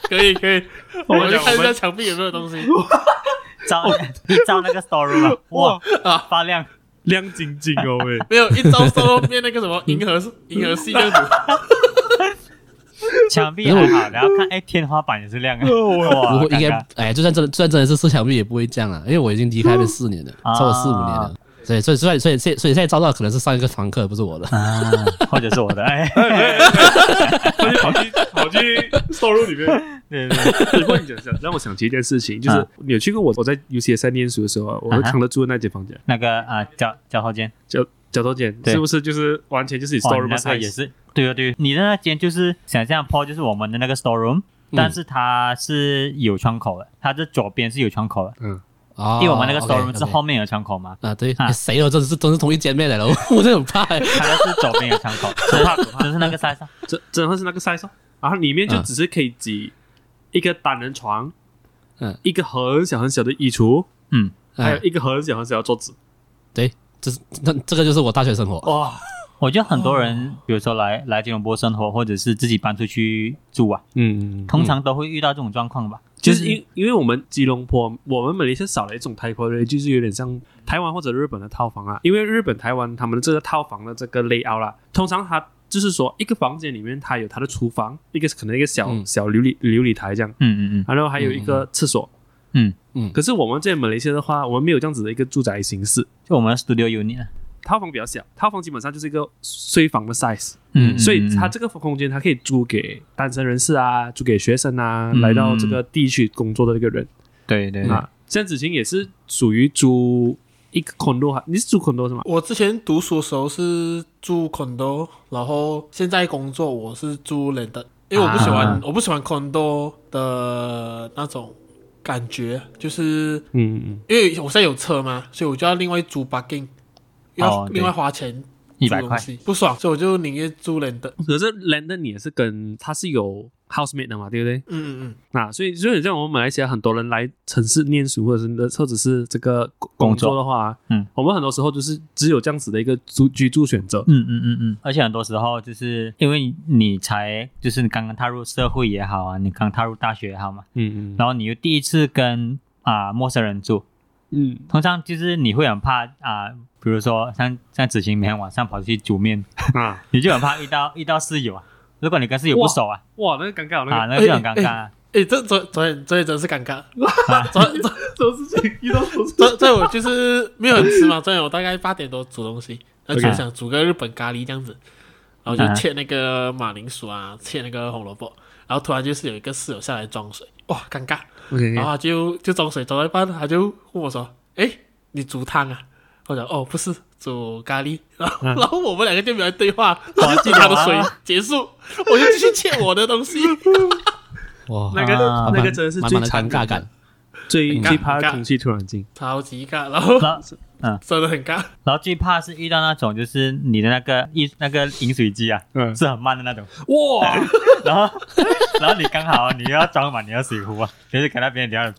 B: 可以可以，
C: 我
B: 我们去看一下墙壁有没有东西。
D: 照一照那个 room 啊，哇
B: 啊，
D: 发亮，
C: 亮晶晶哦喂，
B: 没有一招收变那个什么银河银河系这样子。
D: 墙壁还好，然后看哎天花板也是亮的，哇，
A: 不会应该哎，就算真的就算真的是四墙壁也不会这样啊，因为我已经离开那边四年了，
D: 啊
A: 超过四五年了。所以所以所以所以所以所以现在招到可能是上一个房客，不是我的。
D: 啊，或者是我的，哎，
C: 他就跑去跑去收入里面。
D: 对对对，
C: 不过你讲讲，让我想起一件事情，就是
D: 啊
C: 你有去过我我在 UCSI 念书的时候啊，我扛得住那间房间，
D: 那个啊交交头间，
C: 角角头间
D: 对。
C: 是不是就是完全就是 store room
D: 那个
C: size
D: 也是，对啊对啊，你的那间就是想象 p 就是我们的那个 store room，但是它是有窗口的，它的左边是有窗口的，
C: 嗯，
A: 哦
D: 因为我们那个 store room
A: OK，OK
D: 是后面有窗口嘛，
A: 啊，对
D: 啊，
A: 谁哦，这是都是同一间面来了，我真的很怕。欸。
D: 它是左边有窗口，可怕可怕，就是那个 size 啊。
C: 真真的是那个 size，哦。然后里面就
A: 嗯
C: 只是可以挤一个单人床，
A: 嗯，
C: 一个很小很小的衣橱，
D: 嗯，
A: 哎，
C: 还有一个很小很小的桌子。
A: 对，这是那这个就是我大学生活。
C: 哇，
D: 我觉得很多人，比如说来来吉隆坡生活，或者是自己搬出去住啊，
C: 嗯，
D: 通常都会遇到这种状况吧。
C: 就是因因为我们吉隆坡，我们马来西亚少了一种 type of 就是有点像台湾或者日本的套房啊。因为日本、台湾他们的这个套房的这个 layout 啦，通常它就是说一个房间里面它有它的厨房，一个可能一个小、
A: 嗯
C: 小琉璃琉璃台这样，
D: 嗯嗯嗯
C: 然后还有一个厕所。
D: 嗯
A: 嗯
C: 可是我们在马来西亚的话，我们没有这样子的一个住宅形式，
D: 就我们的 studio unit 啊。
C: 套房比较小，套房基本上就是一个睡房的 size，
D: 嗯
C: 所以它这个空间它可以租给单身人士啊，租给学生啊，
D: 嗯。
C: 来到这个地区工作的一个人。
D: 对对。对，
C: 啊，像子晴也是属于租一个 condo 哈，你是租 condo 是吗？
B: 我之前读书的时候是住 condo，然后现在工作我是住 landed，因为我不喜欢、
D: 啊。
B: 我不喜欢 condo 的那种感觉，就是
C: 嗯嗯。
B: 因为我现在有车嘛，所以我就要另外租 parking，要另外花钱
D: 一百块，
B: 不爽，所以我就宁愿租 landed。
C: 嗯。可是 London 你也是跟他是有 housemate 的嘛，对不对？
B: 嗯嗯嗯，
C: 那所以所以像我们马来西亚很多人来城市念书，或者是或者是这个工
D: 作
C: 的话，
D: 嗯，
C: 我们很多时候就是只有这样子的一个租居住选择。
D: 嗯嗯嗯嗯，而且很多时候就是因为你才就是你刚刚踏入社会也好啊，你刚踏入大学也好嘛，
C: 嗯嗯
D: 然后你又第一次跟啊、陌生人住，
C: 嗯，
D: 通常就是你会很怕啊、比如说像像子晴每天晚上跑出去煮面，
C: 啊，
D: 你就很怕遇到遇到室友啊。如果你跟室友不熟啊，
C: 哇，那个尴尬，那
D: 啊，
C: 个。
D: 那个就很尴尬啊。
B: 诶，这昨昨天昨天真是尴尬，
D: 啊。
B: 昨昨
C: 这种事情遇到
B: 昨昨天我就是没有很吃嘛，昨天我大概八点多煮东西，然后就想煮个日本咖喱这样子，然后就切那个马铃薯啊，切那个红萝卜，然后突然就是有一个室友下来装水，哇，尴尬，然后他就就装水装到一半，他就问我说：“哎，你煮汤啊？”我讲：“哦，不是，煮咖喱。”然 后、然后我们两个就没有对话，他就煮他的水结束，我就继续切我的东西。
A: 哇，
C: 那个
D: 啊
C: 那个真的是最
A: 满满的尴尬感。
C: 最最怕的空气突然静。
B: 超级尬，然后
D: 然后 嗯，
B: 真的很尬。
D: 然后最怕是遇到那种就是你的那个一那个饮水机啊，
C: 嗯，
D: 是很慢的那种，
C: 哇，
D: 然后然后你刚好你要装满你的水壶啊，就是给那边你要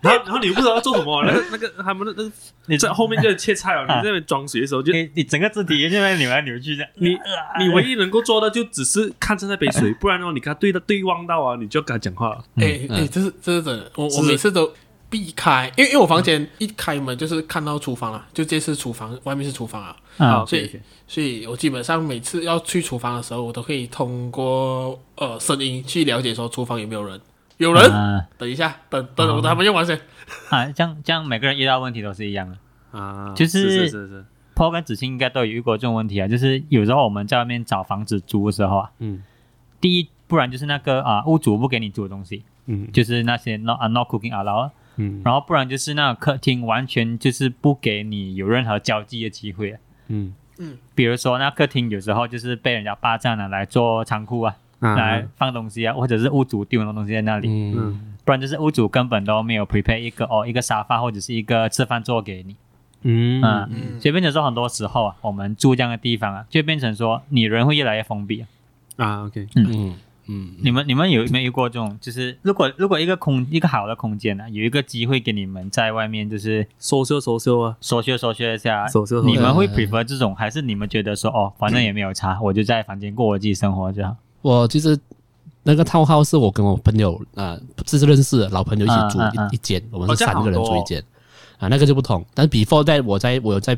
C: 然后然后你又不知道要做什么，那个那个他们的那个
D: 你
C: 在后面就切菜哦，你在那边装水的时候就
D: 你你整个肢体就在扭来扭去这样，
C: 你你唯一能够做的就只是看着那杯水，不然的话，你跟他对的对望到啊，你就跟他讲话。了。
B: 哎哎、
A: 嗯。
B: 这是这是真的，我我每次都避开，因为因为我房间一开门就是看到厨房了，就这是厨房，外面是厨房啊，
D: 啊
B: 所以所以我基本上每次要去厨房的时候，我都可以通过呃声音去了解说厨房有没有人，有人，
D: 啊
B: 等一下，等等我他们用完先。
D: 啊，这样这样每个人遇到问题都是一样的。
C: 啊，
D: 就是
C: 是是是。是
D: ，Paul 跟子清应该都有遇过这种问题啊，就是有时候我们在外面找房子租的时候啊，
C: 嗯。
D: 第一，不然就是那个啊、屋主不给你租的东西，
C: 嗯。
D: 就是那些 not、uh, not cooking allowed，
C: 嗯。
D: 然后不然就是那个客厅完全就是不给你有任何交际的机会。嗯。
C: 嗯
D: 比如说，那客厅有时候就是被人家霸占了来做仓库啊，
C: 啊
D: 来放东西啊，或者是屋主丢很多东西在那里，
A: 嗯。
C: 嗯
D: 不然就是屋主根本都没有 prepare 一个哦一个沙发或者是一个吃饭桌给你，
C: 嗯。
D: 嗯，
B: 嗯
D: 所以变成说很多时候啊，我们住这样的地方啊，就变成说你人会越来越封闭啊。
C: 啊 OK
A: 嗯。嗯，
D: 你们你们有没有遇过这种？就是如果如果一个空一个好的空间呢、有一个机会给你们在外面就是
C: 收修收修啊。
D: 说学说学一下，
C: 收修
D: 你们会
A: 呃
D: prefer 这种，还是你们觉得说哦，反正也没有差，我就在房间过我自己生活就好？
A: 我其实那个套号是我跟我朋友啊，这是认识的老朋友一起住
D: 嗯嗯嗯。
A: 一一间，我们是三个人住一间。啊，那个就不同。但是 before 在我在我有在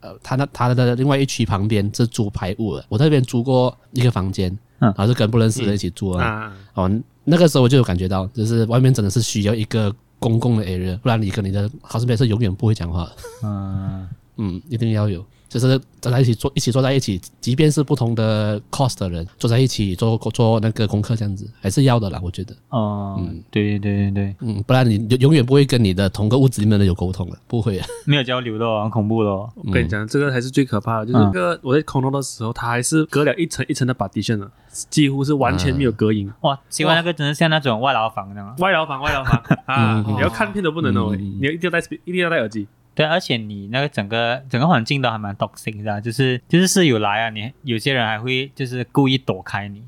A: 呃他那他的另外一区旁边是租排屋的，我在那边租过一个房间，
D: 嗯。
A: 然后是跟不认识的人一起住啊。
C: 啊
A: 哦，那个时候我就有感觉到，就是外面真的是需要一个公共的 area，不然你跟你的 housemate 是永远不会讲话的。
D: 嗯，
A: 嗯，一定要有，就是大家一起坐，一起坐在一起，即便是不同的 cost 的人坐在一起做做那个功课，这样子还是要的啦，我觉得。
D: 哦，
A: 嗯
D: 对对对对，
A: 嗯，不然你永永远不会跟你的同个屋子里面的人有沟通了，不会啊。
D: 没有交流的哦，很恐怖的哦。
C: 我跟你讲，这个才是最可怕的，就是那个我在 condo 的时候，它还是隔了一层一层的 partition 的，几乎是完全没有隔音。
D: 哇，希望那个真的像那种外劳房那样。
C: 外劳房，外劳房 啊！
A: 嗯
C: 你要看片都不能哦，
A: 嗯
C: 你要一定要戴一定要戴耳机。
D: 对，而且你那个整个整个环境都还蛮 toxic 的啊，就是就是室友来啊，你有些人还会就是故意躲开你，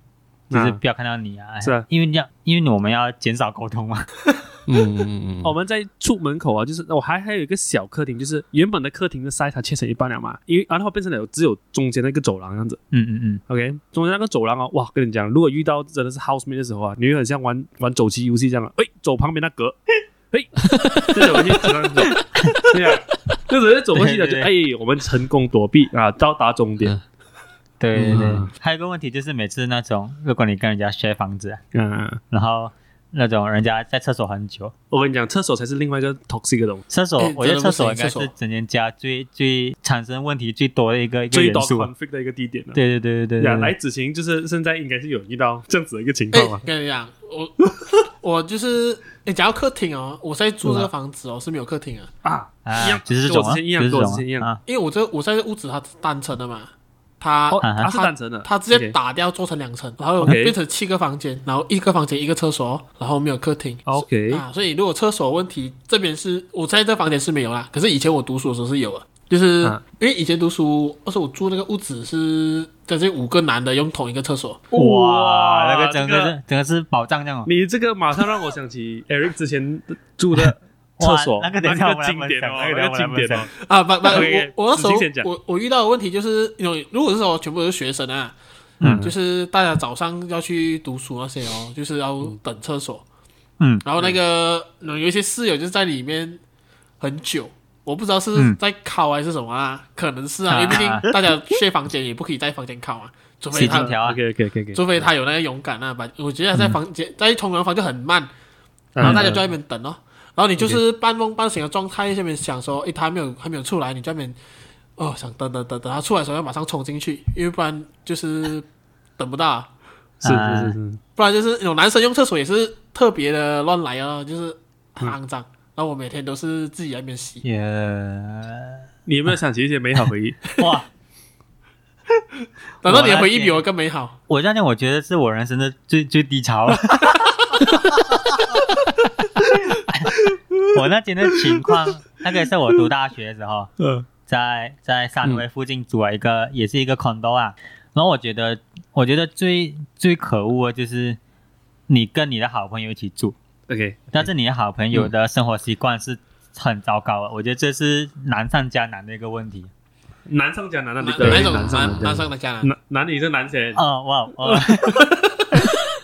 D: 就是
C: 啊。
D: 不要看到你啊，
C: 是啊。
D: 因为要因为我们要减少沟通嘛。
A: 嗯嗯嗯
C: 我们在出门口啊，就是我还还有一个小客厅，就是原本的客厅的 size 它切成一半了嘛，因为然后变成了有只有中间那个走廊这样子。
D: 嗯嗯嗯
C: ，OK，中间那个走廊啊，哇，跟你讲，如果遇到真的是 housemate 的时候啊，你会很像玩玩走棋游戏这样啊，哎，走旁边那格，嘿，就走过去，走走走，对啊，就直接走过去了，就
D: 对
C: 哎，我们成功躲避啊，到达终点。
D: 对对对。
C: 嗯
D: 还有一个问题就是每次那种，如果你跟人家 share 房子啊，
C: 嗯，
D: 然后那种人家在厕所很久，
C: 我跟你讲，厕所才是另外一个 toxic 的东西，
D: 厕所
B: 哎
D: 我觉得厕所应该是整间家最最产生问题最多的一个一个
C: 最多
D: 元素。
C: conflict 的一个地点了。
D: 对对对对对
C: 呀，来子晴就是现在应该是有遇到这样子的一个情
B: 哎
C: 况嘛，？
B: 跟你讲，我 我就是你讲到客厅哦，我现在住这个房子哦是没有客厅啊，
C: 啊，
D: 啊
C: 一样
D: 就是这种啊，
C: 我之前一样
D: 就是这
C: 跟我之前一样。
D: 种啊，
B: 因为我这我在这屋子它单层的嘛，它
C: 哦，
D: 啊
C: 它是单层的，
B: 它直接打掉做成两层，然后变成七个房间，然后一个房间一个厕所，然后没有客厅。
C: OK
B: 啊，所以如果厕所问题这边是我在这房间是没有啦，可是以前我读书的时候是有啊，就是、
C: 啊。
B: 因为以前读书，而且我住那个屋子是跟这五个男的用同一个厕所，
D: 哇，那个整
C: 这
D: 个是整个是宝藏这样哦。
C: 你这个马上让我想起 Eric 之前住的厕所，
D: 那个等一下我们来
C: 经典哦，
D: 分享那个
C: 经典哦，
B: 啊，不不，我我那时候我我遇到的问题就是，有如果是说全部都是学生啊，
D: 嗯。
B: 就是大家早上要去读书那些哦，就是要等厕所，
D: 嗯，
B: 然后那个有一些室友就是在里面很久，我不知道是
D: 嗯。
B: 在考还是什么啊，可能是啊，
D: 啊。
B: 因为毕竟大家睡房间也不可以在房间考啊，除非他除非他有那个勇敢啊，把我觉得在房间、在冲凉房就很慢，
C: 嗯。
B: 然后大家就在那边等哦，然后你就是半梦半醒的状态，下面想说，诶，他还没有还没有出来，你在那边哦想等等等等他出来的时候要马上冲进去，因为不然就是等不到啊，
C: 是是是是，
B: 不然就是那种男生用厕所也是特别的乱来啊，就是很肮脏。然后我每天都是自己在那边洗，
D: 耶，
C: 你有没有想起一些美好回忆？
D: 哇！
B: 难道你的回忆比我更美好。
D: 我这样讲，我觉得是我人生的最最低潮。我那间的情况，那个是我读大学的时候，
C: 嗯
D: 在在三威附近租了一个，也是一个 condo 啊。然后我觉得，我觉得最最可恶的就是你跟你的好朋友一起住
C: ，，OK，
D: 但是你的好朋友的生活习惯是很糟糕的。我觉得这是难上加难的一个问题。
C: 难上加难的，
B: 哪
C: 你个人
B: 哪一种
C: 难上加
B: 男男？
C: 男男女生男先，
D: 哦，哇，哦，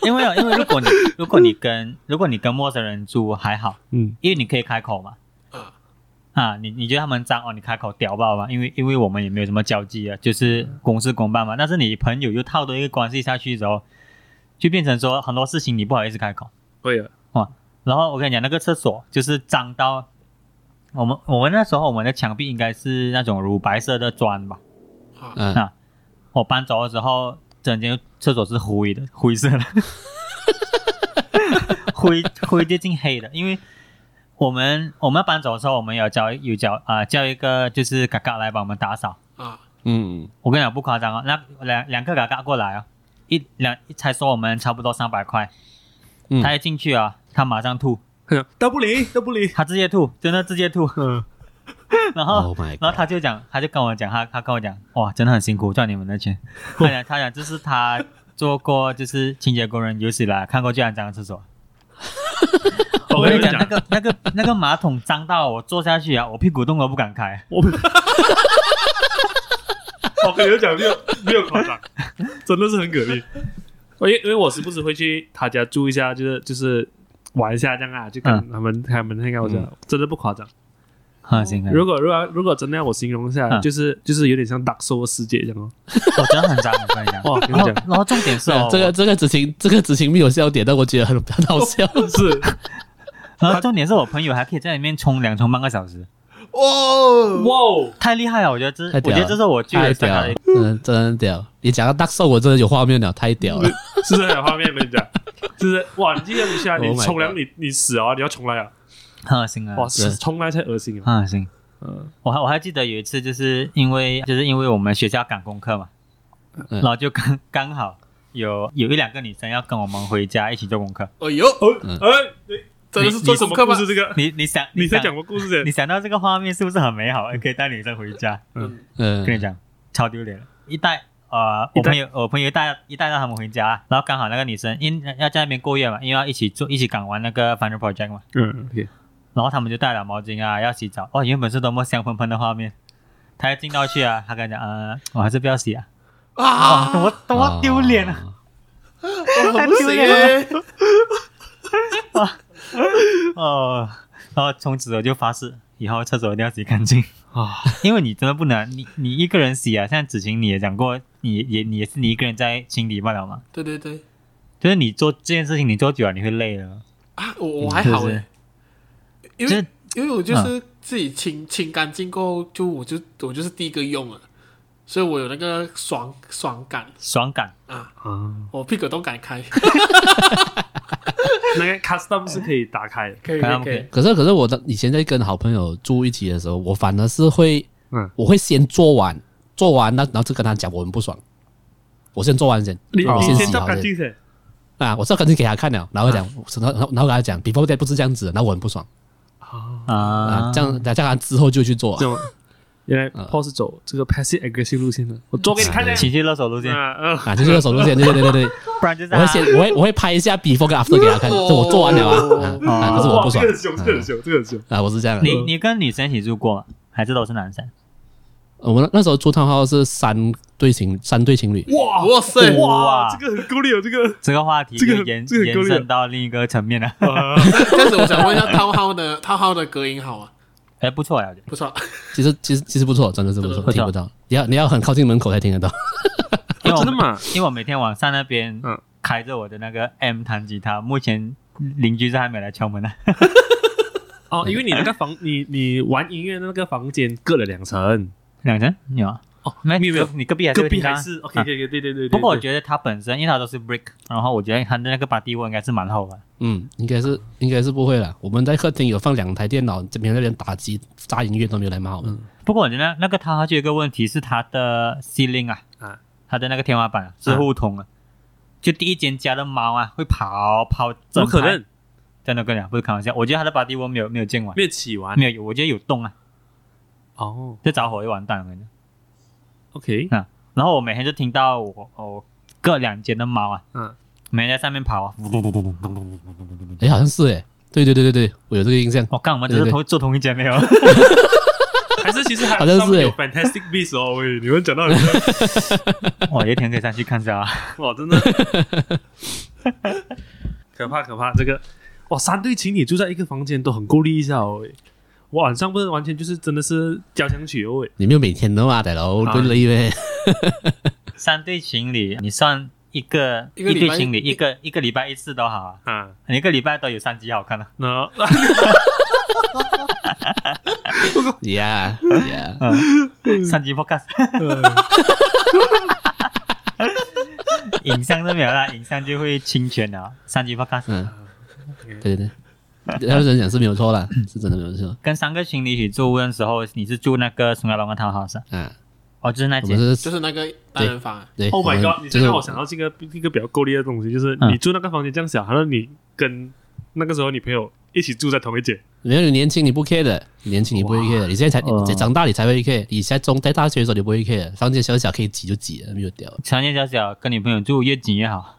D: 因为因为如果你 如果你跟如果你跟陌生人住还好，
C: 嗯
D: 因为你可以开口嘛。
B: 啊
D: 啊，你你觉得他们脏哦？你开口屌爆吧？因为因为我们也没有什么交际啊，就是公事公办嘛。但是你朋友又套多一个关系下去之后，就变成说很多事情你不好意思开口。
C: 会啊，
D: 然后我跟你讲，那个厕所就是脏到，我们我们那时候我们的墙壁应该是那种乳白色的砖吧。
B: 啊，
A: 嗯，
D: 啊，我搬走的时候，整间厕所是灰的，灰色的，灰灰接近黑的，因为我们我们要搬走的时候，我们有叫有叫啊、叫一个就是嘎嘎来帮我们打扫。
B: 啊，
A: 嗯，
D: 我跟你讲不夸张哦，那两两个嘎嘎过来哦，一两才收我们差不多三百块，
A: 嗯。
D: 他一进去啊，他马上吐，
C: 都不理都不理，
D: 他直接吐，真的直接吐，
C: 嗯，
D: 然后
A: Oh
D: 然后他就讲，他就跟我讲，他他跟我讲，哇，真的很辛苦赚你们的钱。他讲他讲这是他做过就是清洁工人有史以来看过最肮脏的厕所。我跟你讲，那个那个那个马桶脏到我坐下去啊，我屁股动都不敢开。
C: 我我跟你讲，没有没有夸张，真的是很给力。因为因为我时不时会去他家住一下，就是就是玩一下这样啊，就跟
D: 嗯
C: 他们他们那个我讲，真的不夸张。
D: 很辛苦，
C: 如果如果如果真的要我形容一下，
D: 嗯
C: 就是就是有点像 Dark Soul 世界这样哦。
D: 我真的很脏，我跟你讲。
C: 哇，跟你
D: 然后
C: 讲，
D: 然后重点是哦，
A: 这个这个执行这个执行没有笑点，但我觉得很 很好笑。
C: 是
D: 然后重点是我朋友还可以在里面冲凉冲半个小时，
B: 哇，
C: 哇哦，
D: 太厉害了！我觉得这，我
A: 太屌了
D: 觉得这是我最
A: 屌了
D: 最大的，
A: 真的真的屌！你讲到大兽，我真的有画面了，太屌了。
C: 是不是很有画面？跟你讲，就是哇，你记得一下，你
A: Oh
C: 冲凉你你死啊，你要重来啊，
D: 很恶心啊！
C: 哇，是重来才恶心啊。
D: 很恶心。
C: 嗯，
D: 我还我还记得有一次，就是因为就是因为我们学校赶功课嘛，
A: 嗯
D: 然后就刚刚好有有一两个女生要跟我们回家一起做功课。
B: 哎呦，
A: 嗯
C: 哎，你
B: 真的是做什么课吗
C: 故？事？这个
D: 你你想想
C: 你在讲过故事
D: 你想到这个画面是不是很美好？可以带女生回家，
B: 嗯，
A: 嗯，
D: 跟你讲超丢脸的。一带呃，
C: 一带
D: 我朋友我朋友一带一带到他们回家，然后刚好那个女生因要在那边过夜嘛，因为要一起做一起赶完那个 final project 嘛，
C: 嗯，OK，
D: 然后他们就带了毛巾啊，要洗澡。哦，原本是多么香喷喷的画面，他要进到去啊，他跟他讲，呃，我还是不要洗啊。
B: 啊，
D: 多么多么丢脸啊！
B: 我很不行
D: 丢脸
B: 耶，
D: 哦，然后从此我就发誓，以后厕所一定要洗干净。
C: 啊，
D: 因为你真的不能，你你一个人洗啊，像子晴你也讲过，你也你也是你一个人在清理不了嘛，
B: 对对对，
D: 就是你做这件事情，你做久了你会累了，
B: 啊，我我还好
D: 是不是
B: 哎，因为因为我就是自己清清干净过后，就我就我就是第一个用了，所以我有那个爽爽感。
D: 爽感。
B: 啊，
C: 啊，
B: 我屁股都敢开，
C: 那个 custom 是可以打开的，
B: 可以
D: 可以可以。
B: 可以。可以，
A: 可是可是我的以前在跟好朋友住一起的时候，我反而是会，
C: 嗯。
A: 我会先做完，做完那然后就跟他讲我很不爽，我先做完先，
C: 你
A: 我先
C: 你先照
A: 洗好先。
C: 干净噻，
A: 啊，我照干净给他看了，然后讲，然后然后然后跟他讲，before that 不是这样子然后我很不爽啊。
D: 啊，，
A: 这样这样他之后就去做
C: 这，种原来
A: 嗯
C: Paul 是走这个 passive aggressive 路线的，我做给你看的。
D: 情绪勒索路线，
C: 啊嗯，
A: 啊，就是手路线，对对对对对，
D: 不然就是
A: 我会先我会我会拍一下 before 跟 after 给他看，这我做完了啊，啊啊可是我不爽。
C: 哇这个很凶，这个很凶，这个很凶。
A: 啊，我是这样的，
D: 你你跟女生一起住过吗？还是都是男生？
A: 我们那时候住套号是三对情三对情侣，
C: 哇
B: 哇塞，
C: 哇，
D: 哇
C: 这个很够力哦，这个。
D: 这个话题
C: 这
D: 延延伸到另一个层面了。
C: 啊
B: 这样子我想问一下，套号的套号的隔音好吗？
D: 哎，不错呀，
B: 不错，
A: 其实其实其实不错，真的是不错，听不到，你要你要很靠近门口才听得到，
D: 因为我
C: 真的吗？
D: 因为我每天晚上那边
C: 嗯
D: 开着我的那个 M 弹吉他，目前邻居是还没来敲门呢。
C: 哦，因为你那个房，你你玩音乐的那个房间隔了两层，
D: 两层有啊？
C: 哦，
D: 没
C: 没有没有，
D: 你隔壁还是
C: 隔壁还是 OK
D: 啊
C: OK OK，对对对。对
D: 不过我觉得它本身，因为它都是 brick，然后我觉得它的那个把地窝应该是蛮厚的。
A: 嗯，应该是应该是不会了。我们在客厅有放两台电脑，这边那边打机炸音乐都没有来骂我们。
D: 不过我觉得那个它就有一个问题是它的 ceiling 啊，
C: 啊
D: 它的那个天花板啊是互通的，就第一间家的猫啊会跑跑
C: 怎么可能？
D: 真的跟你讲，不是开玩笑，我觉得它的把地窝没有没有建完，
C: 没有起完
D: 没有，我觉得有洞啊，
C: 哦。
D: 这着火就完蛋了。我跟你讲
C: ，OK，
D: 啊，然后我每天就听到我我各两间的猫啊，
C: 嗯，
D: 每天在上面跑啊，
A: 哎，好像是哎，对对对对对，我有这个印象。
D: 我看我们只是
A: 对。对
D: 同做同一间没有，
C: 还是其实还
A: 好像是
C: 有
A: 欸
C: Fantastic Beasts 哦，喂，你们讲到很多
D: 我有一天可以上去看一下啊。
C: 哇，真的。可怕可怕，这个。哇，三对情侣住在一个房间都很够力一下哦，喂晚上不是完全就是真的是交响曲哦，喂，
A: 你没有每天的嘛，大佬，
C: 啊。
A: 对累呗。
D: 三对情侣，你算一个
B: 一个礼拜
D: 对情侣，一个一个礼拜一次都好啊，
C: 啊，
D: 你一个礼拜都有三集好看的啊。
C: 那，
A: Yeah Yeah，
D: 三级 podcast，影像都没有啦，影像就会侵权了。三级 podcast
A: 嗯，对对对，要是人讲是没有错啦，是真的没有错
D: 跟三个情侣一起住的时候，你是住那个松下龙的 townhouse 啊
A: 啊。
D: 哦，就是那间
A: 是
B: 就是那个单人房啊，
A: 对
C: Oh my god！你
A: 就是
C: 这让我想到这个一个比较够力的东西，就是
D: 嗯
C: 你住那个房间这样小，好像你跟那个时候女朋友一起住在同一间。
A: 没有你年轻你不 care 的，年轻你不会 care 的，你现在才
D: 哇
A: 你长大你才会 care，你现在中在大学的时候你不会 care，房间小小可以挤就挤了，没有屌
D: 房间小小，跟女朋友住越紧越好。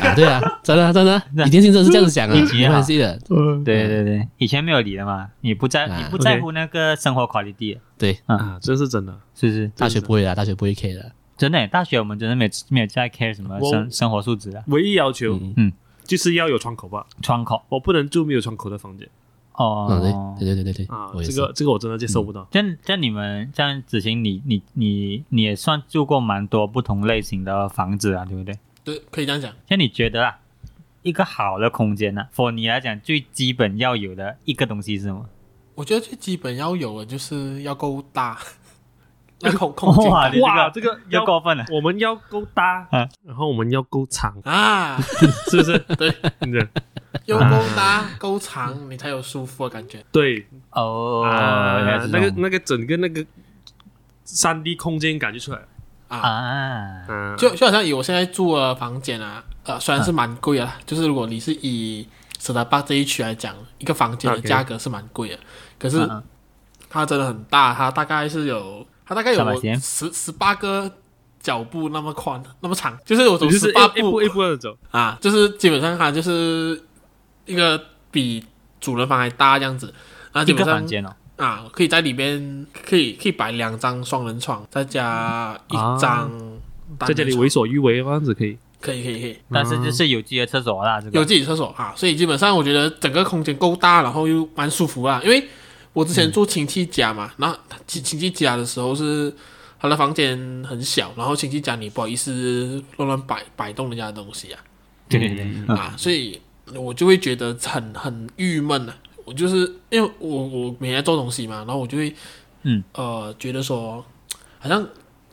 A: 啊，对啊，真的真的，你年轻真的是这样子讲啊，没关系的，
C: 嗯，
D: 对对对，以前没有理的嘛，你不在，
A: 啊
D: 你不在乎那个生活 quality，
A: 对，
C: 啊，这是真的。
D: 是不是？
A: 大学不会啊，大学不会 care 的，
D: 真的，大学我们真的没没有在 care 什么生生活素质啊，
C: 唯一要求
A: 嗯
D: 嗯
C: 就是要有窗口吧，
D: 窗口
C: 我不能住没有窗口的房间
D: 哦
A: 嗯，。对对对对对
C: 啊。这个这个我真的接受不到。
D: 像像你们像子晴，你你你你也算住过蛮多不同类型的房子啊，对不对？
B: 对，可以这样讲。
D: 像你觉得啊，一个好的空间呢、for 你来讲最基本要有的一个东西是什么？
B: 我觉得最基本要有的就是要够大，要空空间感
D: 哇
C: 这个要
D: 过分了。
C: 我们要够大
D: 啊，
C: 然后我们要够长，
B: 啊，
C: 是不是？
B: 对，
C: 对
B: 又够大够长，你才有舒服的感觉。
C: 对
D: 哦，
C: 那个那个整个那个三 D 空间感就出来了。
B: 啊，
D: 啊，
C: 嗯，
B: 就就好像以我现在住的房间啊，呃，虽然是蛮贵啊，就是如果你是以舍达巴这一区来讲，一个房间的价格是蛮贵的，可是它真的很大，它大概是有，它大概有十十八个脚步那么宽，那么长，就是我走十八步
C: 一一步一步的走。
B: 啊，就是基本上它就是一个比主人房还大这样子，啊，
D: 一个
B: 基本上
D: 房间哦，
B: 啊，可以在里边可以可以摆两张双人床，再加一
C: 啊。
B: 张
C: 在这里为所欲为，这样子可以。
B: 可以可以可以。
D: 但是就是有自己的厕所啦，这个。
B: 有自己的厕所啊，所以基本上我觉得整个空间够大，然后又蛮舒服啊。因为我之前住亲戚家嘛，然后亲亲戚家的时候是他的房间很小，然后亲戚家你不好意思乱乱摆摆动人家的东西啊，
D: 对对对，嗯。
B: 啊，所以我就会觉得很很郁闷啊。我就是因为我我每天做东西嘛，然后我就会
D: 嗯
B: 呃觉得说好像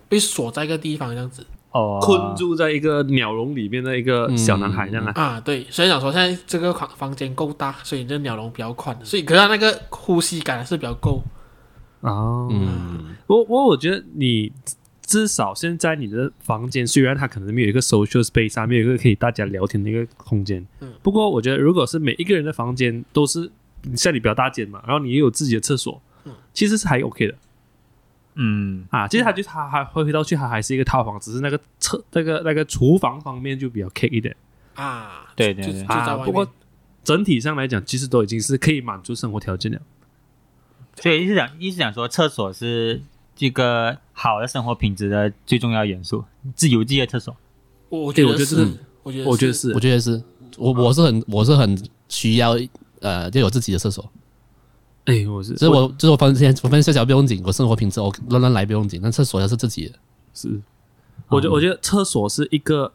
B: 被锁在一个地方这样子
D: 哦，
C: 困住在一个鸟笼里面的一个小男孩这样啊。
B: 啊。对，所以讲说现在这个房房间够大，所以这鸟笼比较宽，所以可是它那个呼吸感还是比较够。
C: 哦，
A: 嗯，
C: 我我我觉得你至少现在你的房间，虽然它可能没有一个 social space 啊，没有一个可以大家聊天的一个空间，
B: 嗯
C: 不过我觉得如果是每一个人的房间都是像你比较大间嘛，然后你也有自己的厕所，
B: 嗯
C: 其实是还 OK 的
D: 嗯，
C: 啊。其实它就它还回回到去，它还是一个套房，只是那个厕那个那个厨房方面就比较 K 一点
B: 啊，
D: 对对对
C: 啊。不过整体上来讲，其实都已经是可以满足生活条件了。
D: 所以意思讲意思讲说，厕所是这个好的生活品质的最重要元素，自有自己的厕所。
B: 我我觉得是
C: 我觉得是，
B: 我觉得
C: 我觉得是
A: 我觉得是我我是很我是很需要呃就有自己的厕所，
C: 哎，我是
A: 就是我就是我房间我房间小小不用紧，我生活品质我乱乱来不用紧，但厕所要是自己的，
C: 是，我觉得我觉得厕所是一个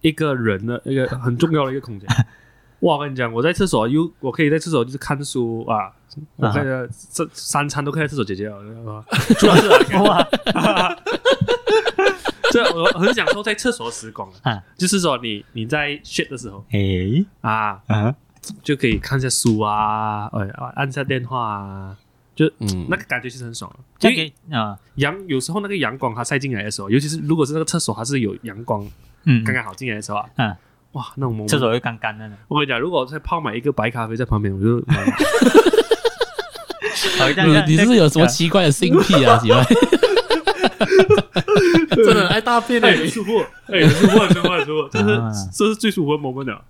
C: 一个人的一个很重要的一个空间。哇，我跟你讲，我在厕所又我可以在厕所就是看书啊，我可以在这三餐都可以在厕所解决？主要是哇，这我我很享受在厕所的时光
D: 啊
C: 就是说你你在 shit 的时候
D: 诶，
C: 啊，
D: 啊，
C: 就可以看一下书啊，哎，按下电话啊，就
A: 嗯，
C: 那个感觉其实很爽的。
D: 这
C: 因为
D: 啊，
C: 阳有时候那个阳光它晒进来的时候，尤其是如果是那个厕所它是有阳光
D: 嗯，
C: 刚刚好进来的时候啊，
D: 嗯，
C: 哇，那种 moment
D: 厕所会干干的呢。
C: 我跟你讲，如果再泡买一个白咖啡在旁边，我就
D: 好这样
A: 你你是有什么奇怪的性癖啊？奇怪，
B: 真的爱大便的
C: 舒服，哎，很舒服，很舒服，舒服，这
D: 啊
C: 是这是最舒服的 moment 了。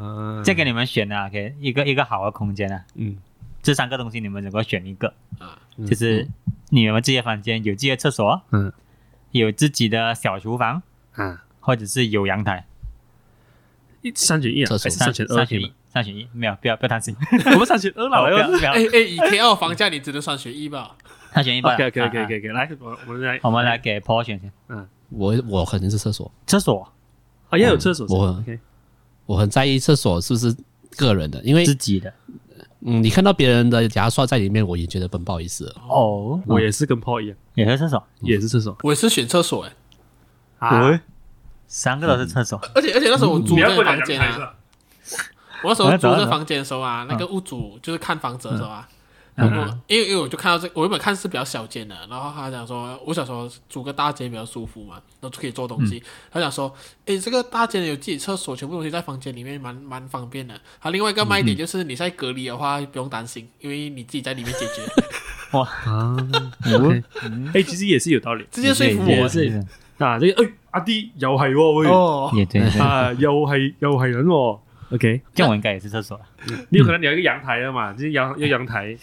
C: 嗯，
D: 再给你们选啊，OK，一个一个好的空间啊，
C: 嗯，
D: 这三个东西你们能够选一个，
B: 啊，
D: 就是你们自己的房间有自己的厕所，
C: 嗯。
D: 有自己的小厨房，
C: 嗯，
D: 或者是有阳台，
C: 一三选一啊，三选二
D: 三选一？，三选一，没有，不要不要担心，
C: 我们三选二了，
D: 好不要
C: 我
D: 不要。
B: 哎，哎，以 K 二房价你只能算选一吧？
D: 三选一吧。
C: 可以，可以，
D: 啊。
C: 可以，可以，来，我我们来，
D: 我们来给 Paul 选嗯，
A: 我我肯定是厕所，
D: 厕所。
C: 啊，要有厕所
A: 我
C: ，OK，
A: 我很在意厕所是不是个人的，因为
D: 自己的，
A: 嗯，你看到别人的牙刷在里面，我也觉得很不好意思了。
D: 哦，
C: 我也是跟 Paul 一样，
D: 也是厕所，
C: 也是厕所。
B: 我也是选厕所哎，
C: 啊。
D: 喂。三个都是厕所，
B: 而且而且那时候我租这个房间啊？我那时候租这房间的时候啊，那个屋主就是看房子的时候啊，
C: 嗯
B: 然后因为因为我就看到这，我原本看是比较小间的，然后他讲说，我想说租个大间比较舒服嘛，然后就可以做东西。他讲说，诶，这个大间有自己厕所，全部东西在房间里面蛮蛮方便的。他另外一个卖点就是你在隔离的话不用担心，因为你自己在里面解决，
C: 啊，OK，哎，其实也是有道理。
B: 直接说服我。
C: 也是。啊。呢個誒阿弟又係喎，喂。啊，又係又係人喎。OK，
D: 這樣我應該也是厕所。
C: 你有可能你有一个阳台的嘛，就是陽要阳台。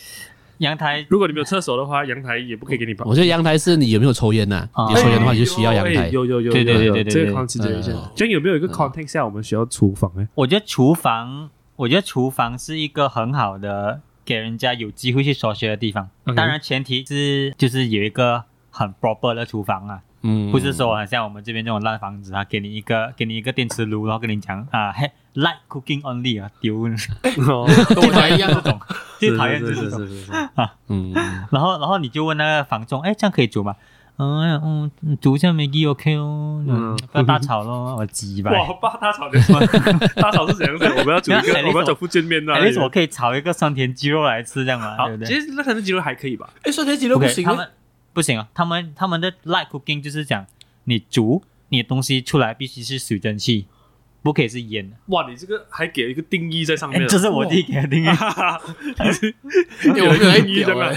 D: 阳台
C: 如果你沒有厕所的话，阳台也不可以给你跑。
A: 我觉得阳台是你有没有抽烟呐、
D: 啊
A: 有抽烟的话，你就需要阳台
C: 哎。有有有，
D: 對對
C: 有有
D: 對對對
C: 這個 consideration
A: 嗯。
C: 這樣有没有一个 context 下我们需要厨房呢？
D: 我觉得厨房，我觉得厨房是一个很好的给人家有机会去所學的地方。當然前提是就是有一个很 proper 的厨房啊，
A: 嗯，
D: 不是说很像我们这边这种烂房子啊，给你一个给你一个电磁炉，然后跟你讲啊，嘿，light cooking only 啊，丢，
C: 哦，
B: 跟我家一樣
D: 這種，最討厭
C: 是是
D: 這種。
C: 是是是。
A: 嗯，
D: 然后然后你就问那个房东，哎，这样可以煮吗？嗯嗯，煮一下 Maggi OK 哦，不要大炒咯，我雞巴。
C: 哇，爸大炒的，大炒是怎样的？我们要煮一
D: 个，
C: 我们要煮福建面的。
D: 哎，為什麼可以炒一个酸甜鸡肉来吃，这样
C: 吗？
D: 对不，对？
C: 其实那酸甜鸡肉还可以吧。
B: 哎，酸甜鸡肉不行咩？
D: 不行啊，他们他们的 light cooking 就是讲你煮你的东西出来必须是水蒸气，不可以是烟的。
C: 哇，你这个还给了一个定义在上面
D: 哎，
C: 了。
D: 这是我弟给的定义，
B: 因为我没有在
C: 定
B: 义
C: 的嘛。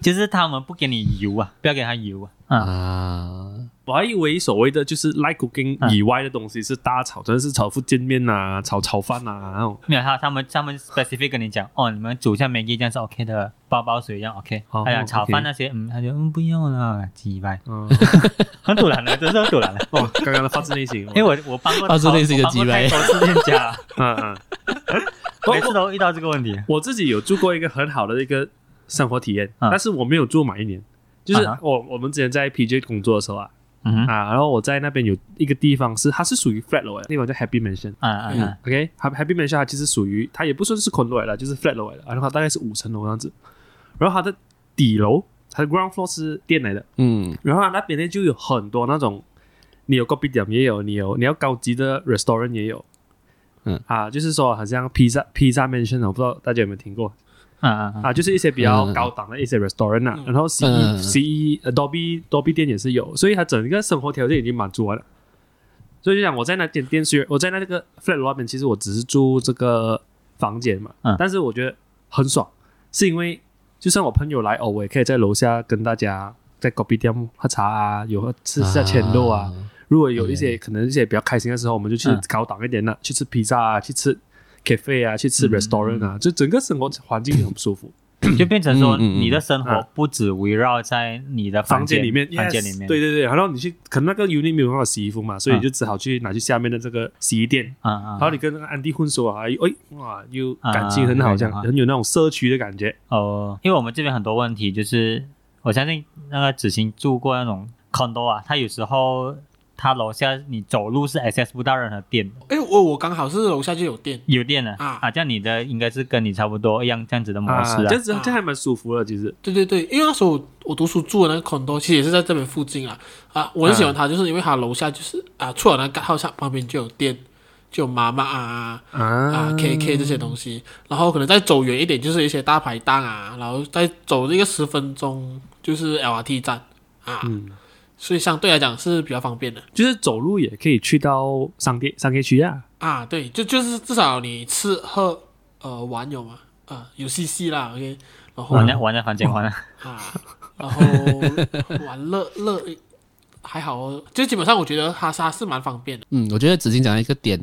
D: 就是他们不给你油啊，不要给他油啊。啊，
A: 啊，
C: 我还以为所谓的就是 light cooking
D: 嗯
C: 以外的东西是大炒，真的是炒福建面啊，炒炒飯啊，那種。
D: 没有他他们他们 specific 跟你讲哦，你们煮一下 Maggi 这样是 OK 的，包包水一样 OK。
C: 哦
D: 他讲炒饭那些，嗯，他就嗯不用了，几百，
C: 嗯，
D: 很突然的，真是很突然的。
C: 哦，刚刚的发自内心。
D: 因为我我幫過
A: 發自内心的
D: 我幫過
A: 雞掰
D: 太多次店家，
C: 嗯嗯，
D: 每次都遇到这个问题。
C: 我自己有住过一个很好的一个生活体验，
D: 嗯
C: 但是我没有住满一年。就是我我们之前在 PJ 工作的时候啊，
D: 嗯，
C: 啊，然后我在那边有一个地方是它是属于 flat 楼的，地方叫 Happy Mansion。
D: 啊嗯嗯
C: ，OK，Happy Happy Mansion 它其实属于它也不算是 condo 來的，就是 flat 樓來的，然后它大概是五層樓這樣子。然后它的底楼，它的 ground floor 是店来的，
A: 嗯。
C: 然后它那边呢就有很多那种，你有 coffee 店也有，你有你要高级的 restaurant 也有，
A: 嗯。
C: 啊，就是说好像 pizza pizza mansion，我不知道大家有没有聽過
D: 嗯嗯嗯，
C: 啊，就是一些比較
A: 嗯
C: 高档的一些 restaurant 啊，
B: 嗯。
C: 然后 C
A: 嗯。
C: E C E 呃 Dobby Dobby 店也是有，所以它整个生活条件已经满足完了。所以就讲我在那间店雖然我在那个 flat 樓那邊，其实我只是住这个房间嘛，
D: 嗯。
C: 但是我觉得很爽，是因为就算我朋友来哦，我也可以在楼下跟大家在 coffee 店喝茶啊，有喝吃下千肉啊。如果有一些可能一些比较开心的时候，我们就去
D: 嗯。
C: 高档一点的，去吃披萨啊，去吃 cafe 啊，去吃
D: 嗯
C: restaurant 啊，就整个生活环境很舒服。
D: 就变成說
A: 嗯嗯嗯。
D: 你的生活
C: 啊。
D: 不止围绕在你的
C: 房间里面，
D: 房間
C: yes，
D: 裡面，
C: 对对对，然后你去可能那个 unit 没有办法洗衣服嘛，所以
D: 嗯
C: 就只好去拿去下面的这个洗衣店，
D: 啊啊，
C: 然后你跟那个安迪混熟啊，哎哇，又
D: 啊
C: 感情很好，这样
D: 啊
C: 很有那种社区的感觉。
D: 哦，因为我们这边很多问题，就是我相信那个子欣住过那种 condo 啊，他有时候他楼下你走路是 access 不到任何店的，
B: 哎，我我刚好是楼下就有店，
D: 有店的
B: 啊。
D: 啊，这样你的应该是跟你差不多一样这样子的模式
C: 啊，
D: 啊。
C: 這樣子这样还蛮舒服的，其实。
B: 对对对，因为那时候我读书住的那个 condo 其实也是在这边附近啊，啊，我很喜欢它，就是因为它楼下就是啊，出了那個號上旁边就有店，就有妈妈啊啊。
C: 啊
B: KK 这些东西，然后可能再走远一点就是一些大排档啊，然后再走这个十分钟就是 LRT 站啊，
C: 嗯，
B: 所以相对来讲是比较方便的
C: 就是走路也可以去到商店商业区啊。
B: 啊，对，就就是至少你吃喝呃玩有嘛，啊有 CC 啦，OK，然后
D: 玩在玩在房间玩啊，
B: 啊，然后玩乐乐还好哦，就基本上我觉得它它是蛮方便的。
A: 嗯，我觉得子欣讲一个点，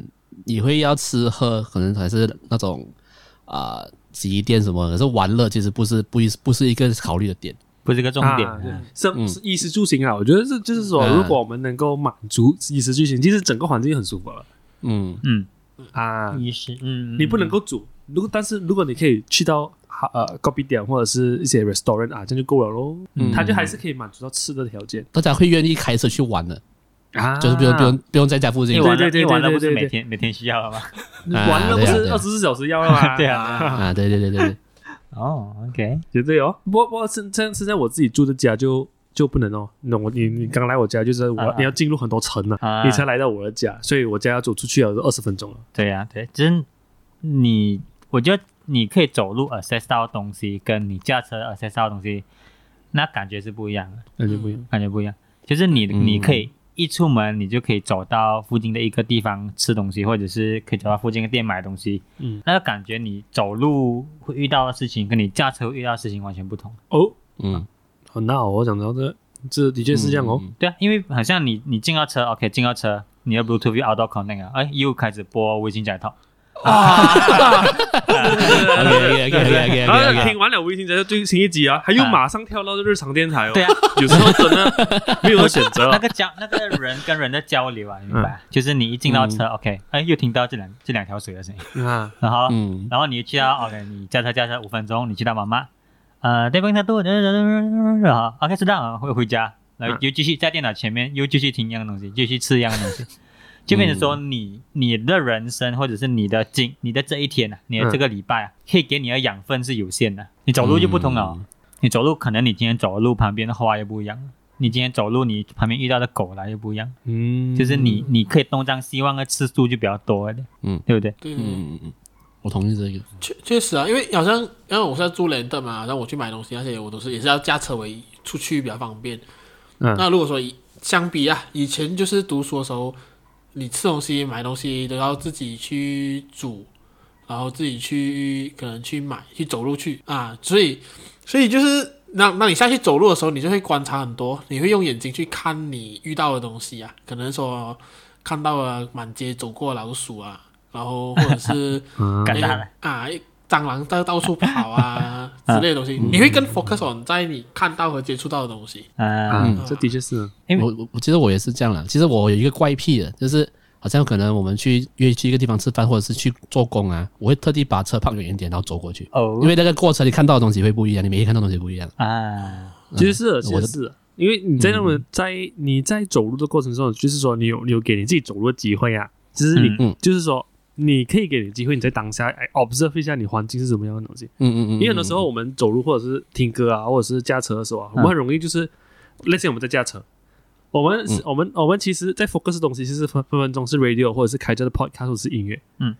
A: 你会要吃喝，可能才是那种啊、洗衣店什么，可是玩乐其实不是不一不是一个考虑的點。
D: 不是个重點。
C: 啊
D: 嗯
C: 生
A: 嗯
C: 衣食住行啊，我觉得是就是說，
A: 嗯
C: 如果我们能够满足衣食住行，其实整个环境很舒服了
A: 嗯
D: 嗯，
C: 啊。
D: 衣食嗯，
C: 你不能够煮，如果但是如果你可以去到呃 coffee 店或者是一些 restaurant 啊，这样就够了咯。
A: 嗯
C: 它就还是可以满足到吃的条件。
A: 大家会愿意开车去玩的。
C: 啊，
A: 就是不用不用不用在家附近
C: 对对对
D: 玩了不是每天每天需要了吗？
C: 玩了不是二十四小时要了吗？
D: 对啊
A: 啊，对对对对对，
D: 哦，OK，
C: 绝对哦。不过不过现现现在我自己住的家就就不能哦。那我你你刚来我家就是我、你要进入很多层了，
D: 啊
C: 你才来到我的家，所以我家要走出去要二十分钟了。
D: 对呀、对，就是你，我觉得你可以走路 access 到的东西，跟你驾车 access 到的东西，那感觉是不一样的，
C: 感觉不一样。
D: 感觉不一样。就是你
A: 嗯
D: 你可以一出门，你就可以走到附近的一个地方吃东西，或者是可以走到附近的店买东西。
C: 嗯，
D: 那个感觉你走路会遇到的事情，跟你驾车会遇到的事情完全不同。
C: 哦，
A: 嗯，
C: 好那我想到这，这的确是这样哦。
A: 嗯。
D: 对啊，因为好像你你进到车，OK，进到车，你的 Bluetooth outdoor connect 啊，哎，又开始播微信解套。
A: OK OK OK
C: 然后
A: OK OK
C: 听完了微信才最新一集啊，还又马上跳到日常电台哦。
D: 对啊，
C: 有时候真的没有得选择啊。
D: 那个交那个人跟人的交流啊，你明白？就是你一进到车、o k 哎，又听到这两这两条水的声音，
C: 啊，
D: 然后、
A: 嗯
D: 然后你去到 OK，你驾车驾车五分钟，你去到妈妈，呃，对方他都好，OK，知道啊，会回家，然后
C: 嗯
D: 又继续在电脑前面又继续听一样的东西，继续吃一样的东西。就变成说你你的人生或者是你的今你的这一天啊，你的这个礼拜啊，可以给你的养分是有限的。你走路就不同了。哦，你走路可能你今天走的路旁边的花又不一样，你今天走路你旁边遇到的狗来又不一样，
C: 嗯，
D: 就是你你可以东张西望的次数就比较多一点，
A: 嗯，
D: 对不对？
B: 对。对对，
A: 嗯嗯嗯，我同意这个。
B: 确确实啊，因为好像因为我是在住联的嘛，然后我去买东西那些我都是也是要驾车为出去比较方便。
C: 嗯。
B: 那如果说以相比啊，以前就是读书的时候，你吃东西、买东西都要自己去煮，然后自己去可能去买、去走路去。啊，所以所以就是那那你下去走路的时候，你就会观察很多，你会用眼睛去看你遇到的东西啊，可能说看到了满街走过的老鼠啊，然后或者是。
C: 啊，
B: 蟑螂在到处跑啊 之类的东西，你会更 focus on 在你看到和接触到的东西。
D: 嗯，
C: 啊，这的确是。
D: 因为
A: 我我我其实我也是这样了。其实我有一个怪癖的，就是好像可能我们去约去一个地方吃饭，或者是去做工啊，我会特地把车放远一点，然后走过去，
D: 哦。
A: 因为那个过程你看到的东西会不一样，你每天看到的东西不一样。
D: 啊，
C: 其实是的，其实是，因为你在那么在你在走路的过程中，就是说你有你有给你自己走路的机会啊，就是你就是说你可以给你机会，你在当下哎 observe 一下你环境是什么样的东西。
A: 嗯嗯嗯，
C: 因为很多时候我们走路或者是听歌啊，或者是驾车的时候啊，我们很容易就是，类似我们在驾车，我们是我们我们其实，在 focus 的东西，其实分分分钟是 radio 或者是开着的 podcast 或者是音乐，
D: 嗯。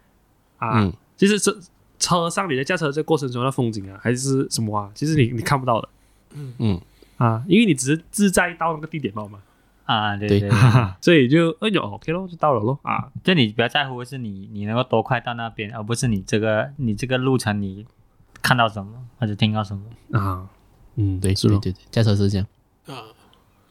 C: 啊，
A: 嗯。
C: 其实车车上你在驾车这过程中的风景啊，还是什么啊，其实你你看不到的。
A: 嗯。
C: 嗯啊，因为你只是自在到那个地点嘛嘛，
D: 啊，对
A: 对
D: 对，
C: 所以就哎呦 OK 咯，就到了咯啊，
D: 就你比较在乎的是你你能够多快到那边，而不是你这个你这个路程你看到什么或者听到什么。
C: 啊，嗯，
A: 对
C: 是的，
A: 对对对，驾车是这样。
B: 啊，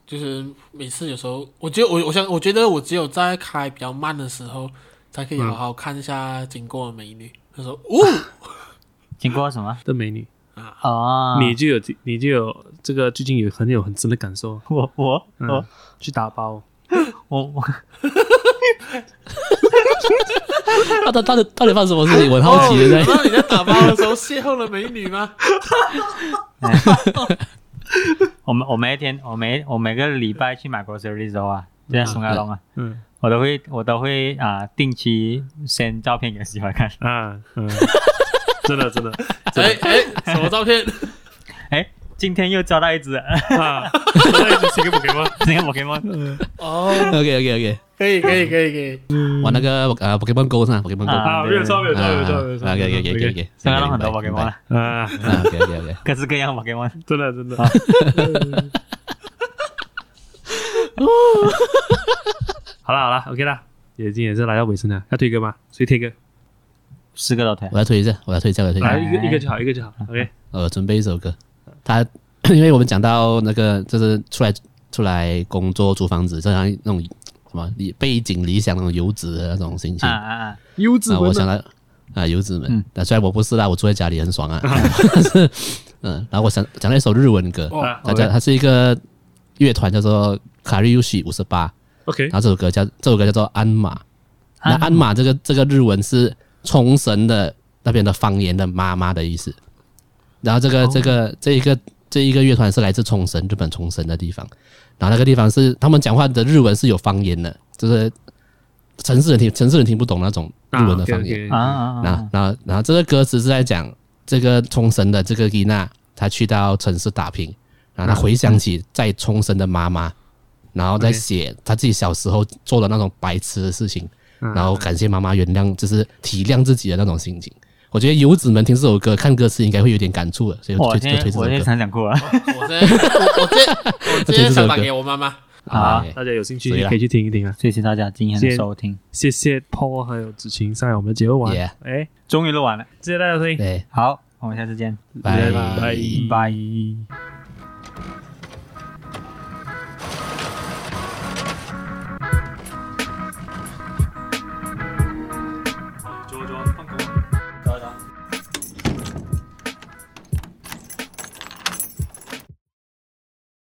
B: 就是每次有时候，我觉得我我想我觉得我只有在开比较慢的时候，才可以好好看一下经过的美女。他说：“哦，
D: 经过什么？
C: 的美女，
D: 哦，
C: 你就有你就有这个最近有很有很深的感受，
D: 我我
C: 嗯。
D: 我。
C: 去打包。
D: 我 我。
A: 他他到底到底发生什么事？情？我很好奇的。在。
B: 那你在打包的时候邂逅了美女吗？
D: 我们我每一天我每我每个礼拜去买 grocery 的时候啊，就在松爱龙啊，
C: 嗯。
D: 我都会我都会啊、定期 send 照片给喜欢看。
C: 嗯嗯，真的真的
B: 哎哎，什么照片？
D: 哎，今天又抓到一只，
C: 啊，真的一直新个 Pokemon
D: 这个 Pokemon
B: 哦
A: ，OK OK OK，
B: 可以可以可以可以。
A: 玩那个呃 Pokemon Go 上 Pokemon Go
C: 没有错没有错没有错没有错。
A: OK OK OK OK，
D: 松爱龙很多 Pokemon 啊，
C: 啊
A: ，OK OK OK，
D: 各式各样的 Pokemon。
C: 真的真的。好。了 好了，OK 了，也今天也是来到尾声了，要推歌吗？谁推歌？
D: 四个老太
A: 我来推一下，我来推一下，我要推一下。
C: 来。一个一个就好，一个就好。OK，
A: 呃，准备一首歌。他 因为我们讲到那个，就是出来出来工作租房子，就像那种什么理背井离乡那种游子的那种心情。
D: 啊啊啊！
A: 啊，我想到啊游子们。
D: 嗯，
A: 但虽然我不是啦，我住在家里很爽啊，但 是 嗯，然后我想讲了一首日文歌，
B: 哦
C: 啊
A: 大家它是一个乐团叫做卡瑞 u s h i 五十八
C: ，OK，
A: 然后这首歌叫这首歌叫做鞍马。那
D: 鞍马
A: 这个这个日文是冲绳的那边的方言的妈妈的意思。然后这个、这个这一个这一个乐团是来自冲绳，日本冲绳的地方。然后那个地方是他们讲话的日文是有方言的，就是城市人听城市人听不懂那种日文的方言。
D: 啊啊
A: 然后
D: 啊！
A: 然后然后这个歌词是在讲这个冲绳的这个伊娜，她去到城市打拼，然后她回想起在冲绳的妈妈，然后再写她自己小时候做的那种白痴的事情，
C: 嗯
A: 然后感谢妈妈原谅，就是体谅自己的那种心情。我觉得游子们听这首歌、看歌词应该会有点感触的，所以我
D: 我
A: 就推就推这首歌。
D: 想讲过了。
B: 我现在我我今天我今天想打给我妈妈，
D: 好
A: 哎
C: 大家有兴趣可以去听一听啊。
D: 谢谢大家今天的收听，
C: 谢谢 Paul 还有子晴上来我们的节目玩。哎，
D: 终于录完了。
C: 谢谢大家收听，
D: 好，我们下次见，
A: 拜
C: 拜
D: 拜。